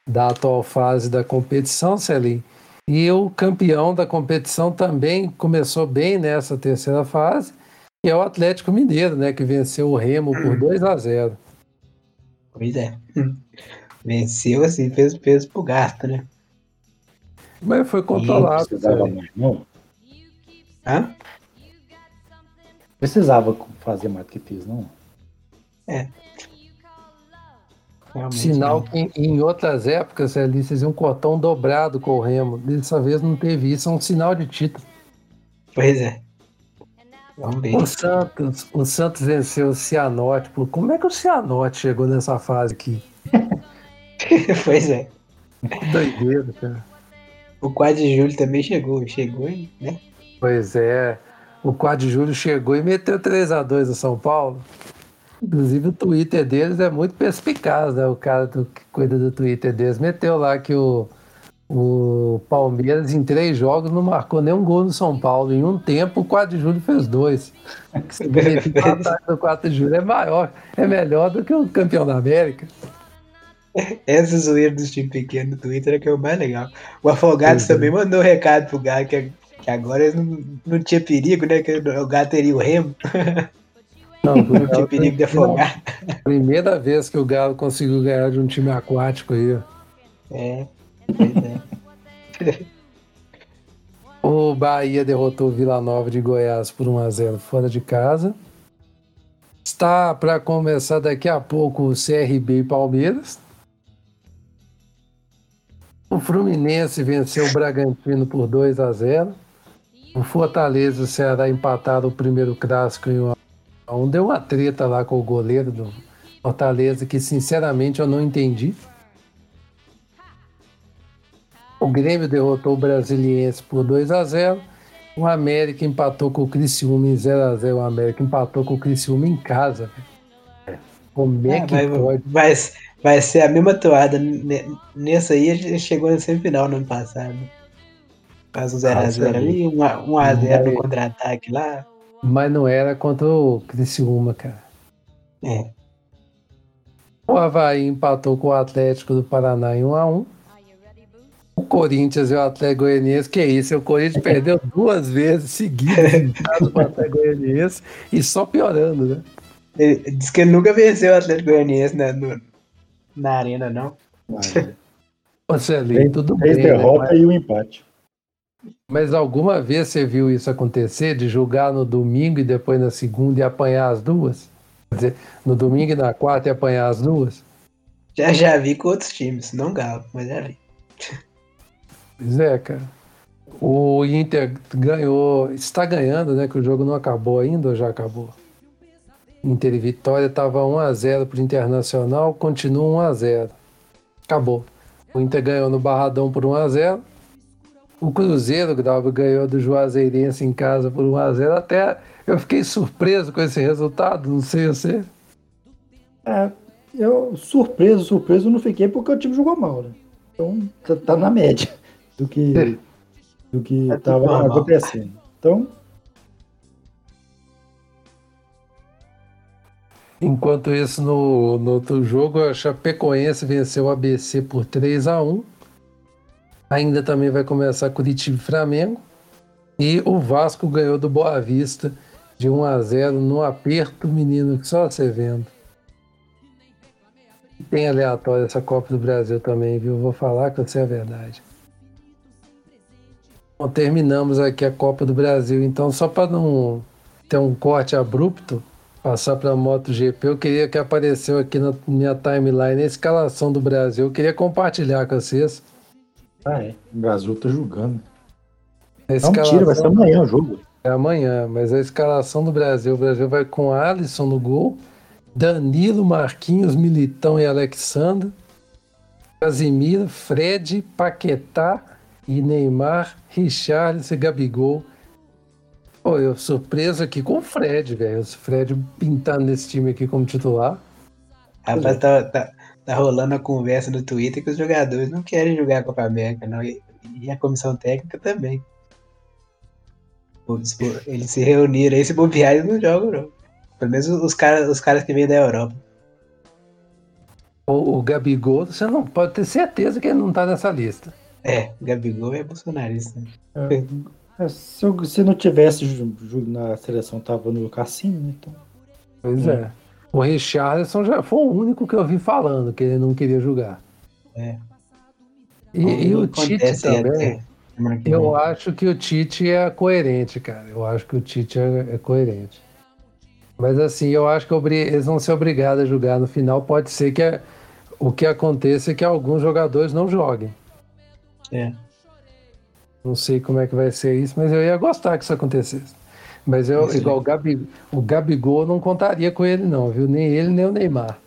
da atual fase da competição, Celim. E o campeão da competição também começou bem nessa terceira fase, que é o Atlético Mineiro, né? Que venceu o Remo por 2 a 0 Pois é. Venceu assim, fez, fez pro gasto, né? Mas foi Não controlado. precisava Celim. mais, não. Hã? Precisava fazer mais do que fez, não. Realmente Sinal não. que em, em outras épocas ali vocês iam cortar um dobrado com o Remo. Dessa vez não teve isso, é um sinal de título. Pois é. O Santos, o Santos venceu o Cianorte. Pô, como é que o Cianorte chegou nessa fase aqui? pois é. Que doideira, cara. O 4 de julho também chegou. Chegou, hein, né? Pois é. O 4 de julho chegou e meteu 3 a 2 no São Paulo. Inclusive o Twitter deles é muito perspicaz, né? O cara do, que cuida do Twitter deles meteu lá que o, o Palmeiras em três jogos não marcou nenhum gol no São Paulo. Em um tempo o 4 de julho fez dois. Que significa que o ataque do 4 de julho é maior, é melhor do que o campeão da América. Essa zoeira dos times pequenos no Twitter é que é o mais legal. O Afogados é. também mandou um recado pro Galo que, que agora eles não, não tinha perigo, né? Que o Galo teria o remo, Não, não tinha perigo de afogar. Primeira vez que o Galo conseguiu ganhar de um time aquático aí. É. Pois é. O Bahia derrotou o Vila Nova de Goiás por 1 a 0 fora de casa. Está para começar daqui a pouco o CRB e Palmeiras. O Fluminense venceu o Bragantino por 2 a 0. O Fortaleza e o Ceará empataram o primeiro clássico em 1 a 1. Deu uma treta lá com o goleiro do Fortaleza que sinceramente eu não entendi. O Grêmio derrotou o Brasiliense por 2 a 0. O América empatou com o Criciúma em 0 a 0. O América empatou com o Criciúma em casa. velho. Como é É, que vai, pode? vai, vai ser a mesma toada. Ne- Nessa aí a gente chegou na semifinal no ano passado. Faz um 0x0 Ah, ali, 1x0 Vai. no contra-ataque lá. Mas não era contra o Criciúma, cara. É. O Havaí empatou com o Atlético do Paraná em 1 a 1. O Corinthians e o Atlético Goianiense, que isso, o Corinthians perdeu duas vezes seguidas em casa Atlético Goianiense e só piorando, né? Ele diz que ele nunca venceu o Atlético Goianiense na, no- na arena, não. Ô, Celinho, Três, tudo três bem, né? derrotas mas, e um empate. Mas alguma vez você viu isso acontecer, de jogar no domingo e depois na segunda e apanhar as duas? Quer dizer, no domingo e na quarta e apanhar as duas? Já já vi com outros times, não Galo, mas já vi. Pois é, cara. O Inter ganhou, está ganhando, né? Que o jogo não acabou ainda ou já acabou? Inter e Vitória estava 1x0 para o Internacional, continua 1x0. Acabou. O Inter ganhou no Barradão por 1x0. O Cruzeiro, Grau, ganhou do Juazeirense em casa por 1x0. Até eu fiquei surpreso com esse resultado, não sei você. É, eu, surpreso, surpreso, não fiquei porque o time jogou mal, né? Então, tá, tá na média do que, do que É tudo tava normal. acontecendo. Então, Enquanto isso, no, no outro jogo, a Chapecoense venceu o ABC por 3 a 1 Ainda também vai começar Curitiba e Flamengo. E o Vasco ganhou do Boa Vista de 1 a 0 no aperto, menino, que só você vendo. Tem aleatório essa Copa do Brasil também, viu? Vou falar que você é a verdade. Bom, terminamos aqui a Copa do Brasil, então só para não ter um corte abrupto, passar para a MotoGP, eu queria que apareceu aqui na minha timeline a escalação do Brasil. Eu queria compartilhar com vocês. Ah, é. O Brasil tá jogando. A Não, mentira, vai ser amanhã o jogo. É amanhã, mas a escalação do Brasil. O Brasil vai com Alisson no gol, Danilo, Marquinhos, Militão e Alexandre, Casimiro, Fred, Paquetá e Neymar, Richarlison e Gabigol. Pô, eu surpreso aqui com o Fred, velho. O Fred pintando nesse time aqui como titular. Rapaz, tá, tá, tá rolando a conversa no Twitter que os jogadores não querem jogar a Copa América, não. E, e a comissão técnica também. Eles se reuniram aí, se bobear, eles não jogam, não. Pelo menos os caras, os caras que vêm da Europa. O, o Gabigol, você não pode ter certeza que ele não tá nessa lista. É, Gabigol é bolsonarista. É, se, eu- se não tivesse na seleção, tava no cassino, né? Então, Pois Hum. é. O Richarlison já foi o único que eu vi falando que ele não queria jogar. É. E, e o Tite aí também. que Eu acho que o Tite é coerente, cara. Eu acho que o Tite é, é coerente. Mas assim, eu acho que eles vão ser obrigados a jogar no final. Pode ser que é- o que aconteça é que alguns jogadores não joguem. É. Não sei como é que vai ser isso, mas eu ia gostar que isso acontecesse. Mas eu, Isso. igual o, Gabi, o Gabigol, eu não contaria com ele, não, viu? Nem ele, nem o Neymar.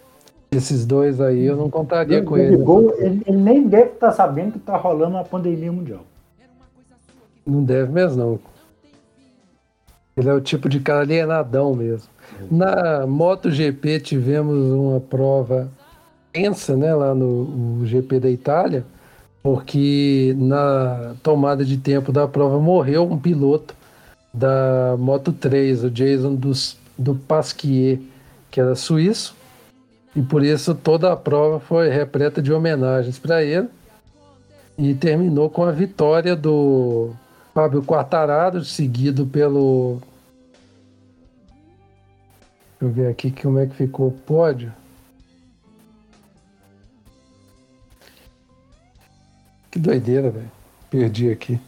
Esses dois aí eu não contaria o com ele. Gabigol, ele, ele nem deve estar sabendo que tá rolando uma pandemia mundial. Não deve mesmo, não. Ele é o tipo de cara alienadão mesmo. Na MotoGP tivemos uma prova tensa, né, lá no GP da Itália, porque na tomada de tempo da prova morreu um piloto da Moto 3, o Jason dos, do Pasquier, que era suíço, e por isso toda a prova foi repleta de homenagens para ele. E terminou com a vitória do Fábio Quartararo, seguido pelo. Deixa eu ver aqui como é que ficou o pódio. Que doideira, velho. Perdi aqui.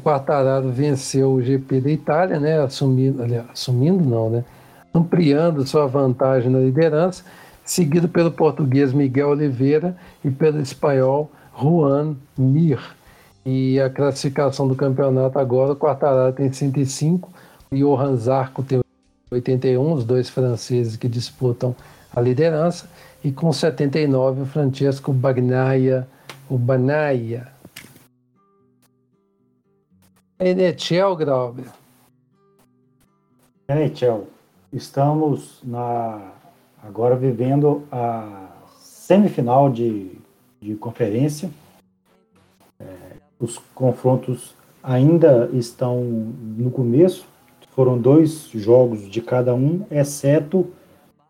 Quartararo venceu o GP da Itália, né? Assumindo, aliás, assumindo não, né? Ampliando sua vantagem na liderança, seguido pelo português Miguel Oliveira e pelo espanhol Juan Mir. E a classificação do campeonato agora, o Quartararo tem 105, o Johan Zarco tem 81, os dois franceses que disputam a liderança, e com 79 o Francesco Bagnaia, o Banaia. NHL, Grauber. NHL, estamos na, agora vivendo a semifinal de, de conferência. É, os confrontos ainda estão no começo, foram dois jogos de cada um, exceto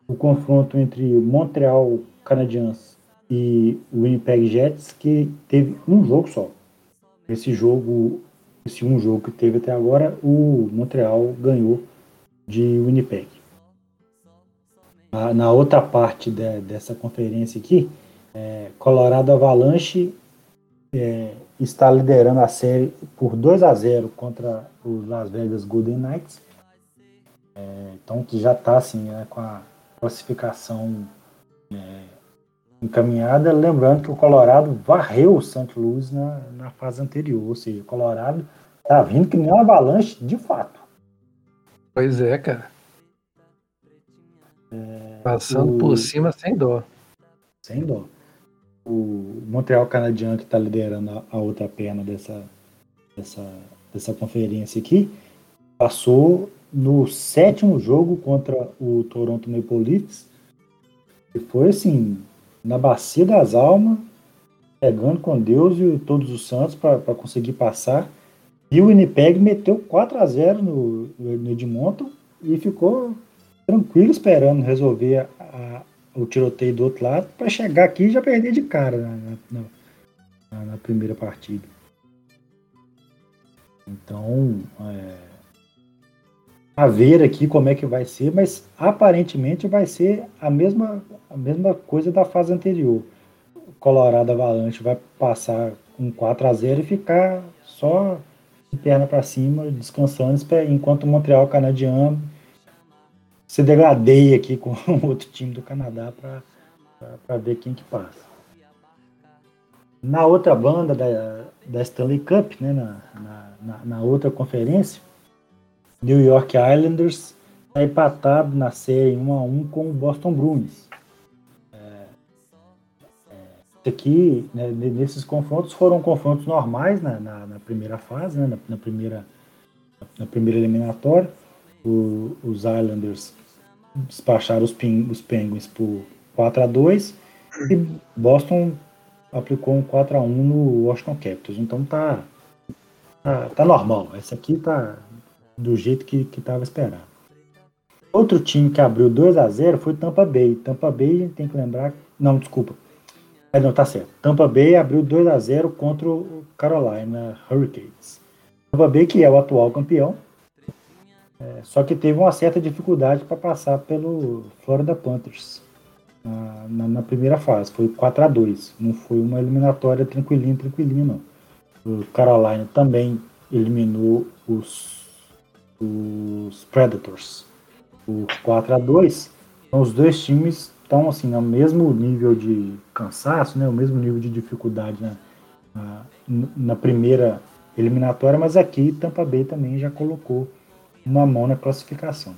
o confronto entre Montreal Canadiens e Winnipeg Jets, que teve um jogo só. Esse jogo esse um jogo que teve até agora, o Montreal ganhou de Winnipeg. Na outra parte de, dessa conferência aqui, é, Colorado Avalanche é, está liderando a série por 2 a 0 contra os Las Vegas Golden Knights. É, então que já está assim, né, com a classificação é, encaminhada. Lembrando que o Colorado varreu o St. Louis na, na fase anterior, ou seja, o Colorado está vindo que nem uma avalanche de fato. Pois é, cara. É, Passando o... por cima sem dó. Sem dó o Montreal Canadiens, que está liderando a, a, outra perna dessa, dessa, dessa conferência aqui, passou no sétimo jogo contra o Toronto Maple Leafs. E foi assim, na bacia das almas, pegando com Deus e todos os santos para conseguir passar. E o Winnipeg meteu 4 a 0 no, no Edmonton e ficou tranquilo esperando resolver a, o tiroteio do outro lado para chegar aqui e já perder de cara na, na, na primeira partida. Então, é, a ver aqui como é que vai ser, mas aparentemente vai ser a mesma, a mesma coisa da fase anterior. O Colorado Avalanche vai passar com 4 a 0 e ficar só de perna para cima, descansando, enquanto o Montreal Canadiano se degradeia aqui com outro time do Canadá para ver quem que passa. Na outra banda da, da Stanley Cup, né, na, na, na outra conferência, New York Islanders está empatado na série 1 a 1 com o Boston Bruins. É, é, aqui, né, nesses confrontos, foram confrontos normais na, na, na primeira fase, né, na, na, primeira, na primeira eliminatória. O, os Islanders despacharam os, ping, os Penguins por 4 a 2 e Boston aplicou um 4 a 1 no Washington Capitals. Então tá, tá, tá normal. Esse aqui tá do jeito que estava esperado. Outro time que abriu 2 a 0 foi Tampa Bay. Tampa Bay, tem que lembrar. Não, desculpa. É, não, tá certo. Tampa Bay abriu 2 a 0 contra o Carolina Hurricanes. Tampa Bay, que é o atual campeão, é, só que teve uma certa dificuldade para passar pelo Florida Panthers na, na, na, primeira fase. Foi 4 a 2 Não foi uma eliminatória tranquilinha, tranquilinha, não. O Carolina também eliminou os, os Predators por 4 a 2 Então os dois times estão assim, no mesmo nível de cansaço, né, o mesmo nível de dificuldade na, na, na primeira eliminatória, mas aqui Tampa Bay também já colocou uma mão na classificação.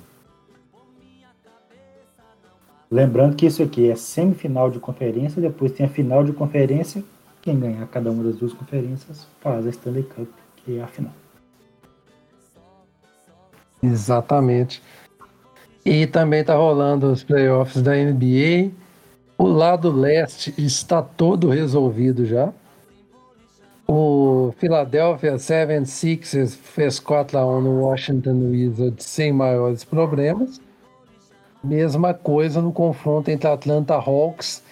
Lembrando que isso aqui é semifinal de conferência, depois tem a final de conferência. Quem ganhar cada uma das duas conferências faz a Stanley Cup, que é a final. Exatamente. E também está rolando os playoffs da NBA. O lado leste está todo resolvido já. O Philadelphia 76ers fez 4 a 1 no Washington Wizards sem maiores problemas. Mesma coisa no confronto entre Atlanta Hawks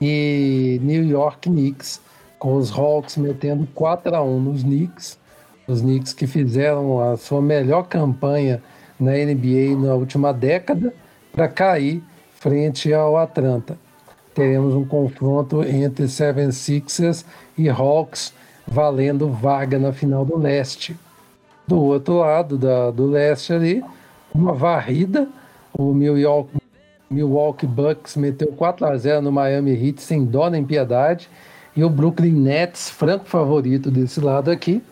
e New York Knicks, com os Hawks metendo 4 a 1 nos Knicks. Os Knicks que fizeram a sua melhor campanha na NBA na última década para cair frente ao Atlanta. Teremos um confronto entre 76ers e Hawks valendo vaga na final do leste. Do outro lado da, do leste ali, uma varrida, o Milwaukee, Milwaukee Bucks meteu 4 a 0 no Miami Heat sem dó nem piedade, e o Brooklyn Nets, franco favorito desse lado aqui,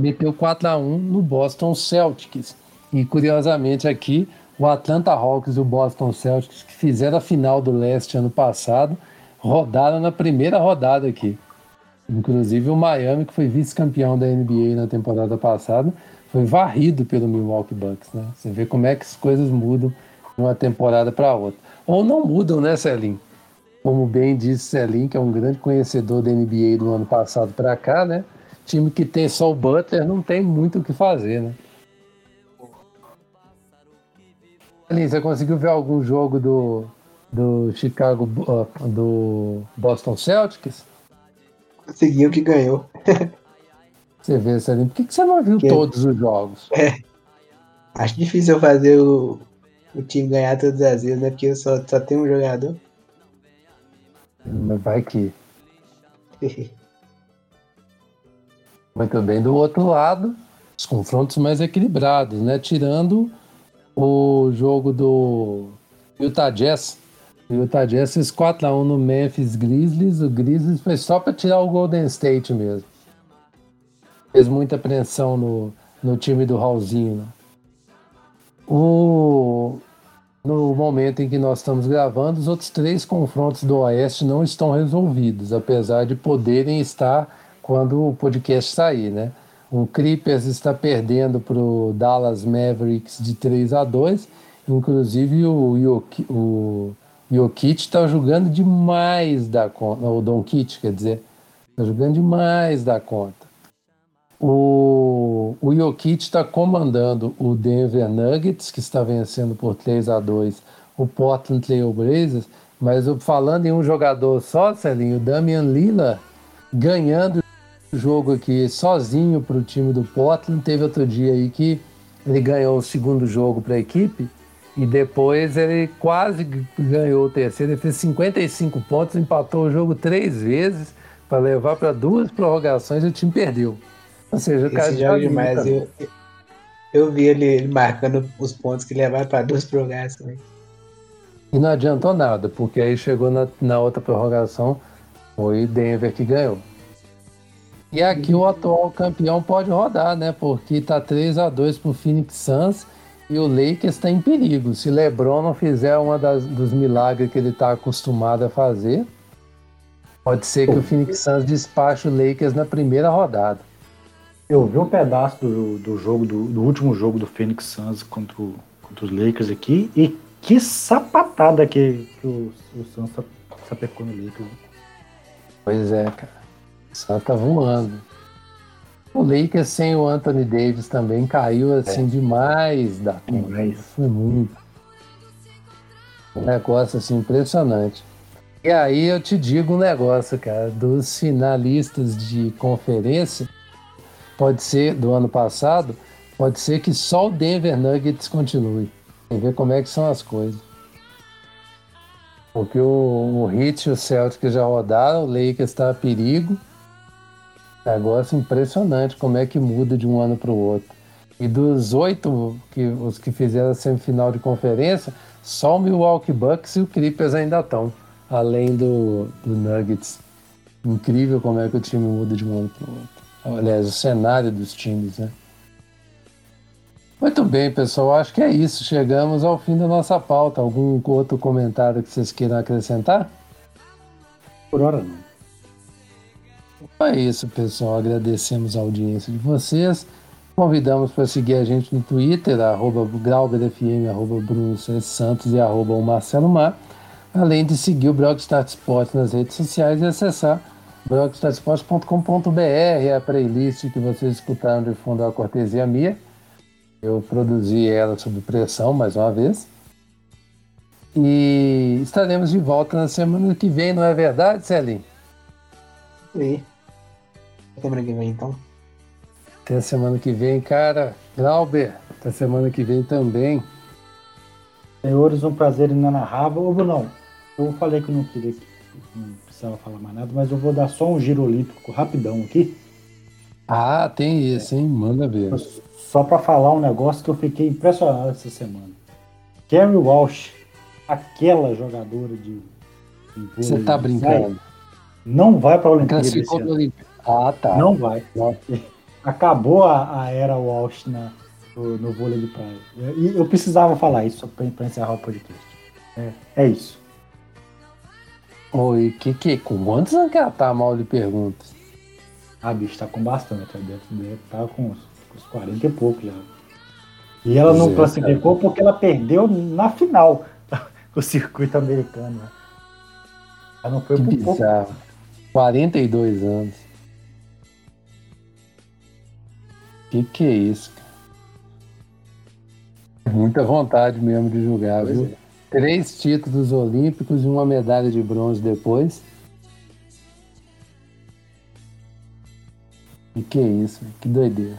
meteu 4 a 1 no Boston Celtics. E curiosamente aqui, o Atlanta Hawks e o Boston Celtics, que fizeram a final do leste ano passado, rodaram na primeira rodada aqui. Inclusive o Miami, que foi vice-campeão da NBA na temporada passada, foi varrido pelo Milwaukee Bucks, né? Você vê como é que as coisas mudam de uma temporada para outra. Ou não mudam, né, Celim? Como bem disse Celim, que é um grande conhecedor da NBA do ano passado para cá, né? Time que tem só o Butler não tem muito o que fazer, né? Celim, você conseguiu ver algum jogo do, do Chicago, do Boston Celtics? Conseguiu que ganhou. Você vê, Salim, por que, que você não viu Que- todos os jogos? Acho difícil eu fazer o, o time ganhar todas as vezes, né? Porque eu só, só tenho um jogador. Mas vai que. Muito bem. Do outro lado, os confrontos mais equilibrados, né? Tirando o jogo do Utah Jazz. O Utah Jazz fez 4x1 no Memphis Grizzlies. O Grizzlies foi só para tirar o Golden State mesmo. Fez muita pressão no, no time do Raulzinho. né? O, no momento em que nós estamos gravando, os outros três confrontos do Oeste não estão resolvidos, apesar de poderem estar quando o podcast sair, né? O Clippers está perdendo para o Dallas Mavericks de 3 a 2 inclusive o Joki- Jokic está jogando demais da conta, o Doncic, quer dizer, está jogando demais da conta. O, o Jokic está comandando o Denver Nuggets, que está vencendo por 3 a 2 o Portland Trail Blazers, mas falando em um jogador só, Celinho, o Damian Lillard ganhando jogo aqui sozinho para o time do Portland. Teve outro dia aí que ele ganhou o segundo jogo para a equipe e depois ele quase ganhou o terceiro. Ele fez 55 pontos, empatou o jogo três vezes para levar para duas prorrogações e o time perdeu. Ou seja, o cara Esse jogo demais. Eu, eu vi ele, ele marcando os pontos que levaram para duas prorrogações. E não adiantou nada, porque aí chegou na, na outra prorrogação, foi Denver que ganhou. E aqui o atual campeão pode rodar, né? Porque tá 3 a 2 pro Phoenix Suns e o Lakers está em perigo. Se LeBron não fizer uma das, dos milagres que ele tá acostumado a fazer, pode ser que o Phoenix Suns despache o Lakers na primeira rodada. Eu vi um pedaço do, do jogo, do, do último jogo do Phoenix Suns contra, o- contra os Lakers aqui, e que sapatada que, que o, o Suns sa- sapecou no Lakers. Pois é, cara. O Suns tá voando. O Lakers sem o Anthony Davis também caiu assim demais da conta. Demais. Foi muito. Um negócio assim impressionante. E aí eu te digo um negócio, cara, dos finalistas de conferência, pode ser do ano passado, pode ser que só o Denver Nuggets continue. Tem que ver como é que são as coisas. Porque o, o Heat e o Celtics já rodaram, o Lakers está a perigo. Negócio impressionante como é que muda de um ano para o outro. E dos oito que os que fizeram a semifinal de conferência, só o Milwaukee Bucks e o Clippers ainda estão, além do, do Nuggets. Incrível como é que o time muda de um ano para o outro. Aliás, o cenário dos times, né? Muito bem, pessoal. Acho que é isso. Chegamos ao fim da nossa pauta. Algum outro comentário que vocês queiram acrescentar? Por hora não. É isso, pessoal. Agradecemos a audiência de vocês. Convidamos para seguir a gente no Twitter, arroba GrauberFM, arroba Bruno. Santos e arroba o Marcelo Mar. Além de seguir o Blogstart Sport nas redes sociais e acessar blogstartsport.com.br, a playlist que vocês escutaram de fundo a cortesia minha. Eu produzi ela sob pressão mais uma vez. E estaremos de volta na semana que vem, não é verdade, Celinho? E semana que vem, então. Até a semana que vem, cara. Glauber, até semana que vem também. Senhores, um prazer inenarrável. Ou não, eu falei que eu não queria, que não precisava falar mais nada, mas eu vou dar só um giro olímpico rapidão aqui. Ah, tem isso, hein? Manda ver. Só para falar um negócio que eu fiquei impressionado essa semana. Carrie Walsh, aquela jogadora de. Você tá brincando. Não vai para a Olimpíada esse Classificou Olimpíada. Ah, tá. Não vai. Não. Acabou a, a era Walsh na, no, no vôlei de praia. E eu precisava falar isso para encerrar o podcast. É, é isso. Oi, que que? Com quantos anos que ela tá, mal de perguntas? A bicha tá com bastante, ela deve, deve tá com uns, uns 40 e pouco já. E ela não é, classificou porque ela perdeu na final o circuito americano. né? Ela não foi Que por pouco. bizarro. 42 anos. Que que é isso, cara? Muita vontade mesmo de jogar, Pois viu? é. Três títulos olímpicos e uma medalha de bronze depois. E que isso, que doideira.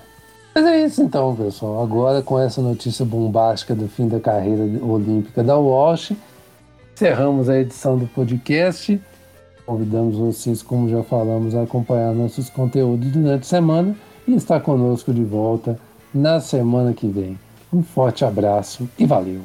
Mas é isso então, pessoal. Agora com essa notícia bombástica do fim da carreira olímpica da Walsh, encerramos a edição do podcast. Convidamos vocês, como já falamos, a acompanhar nossos conteúdos durante a semana e estar conosco de volta na semana que vem. Um forte abraço e valeu!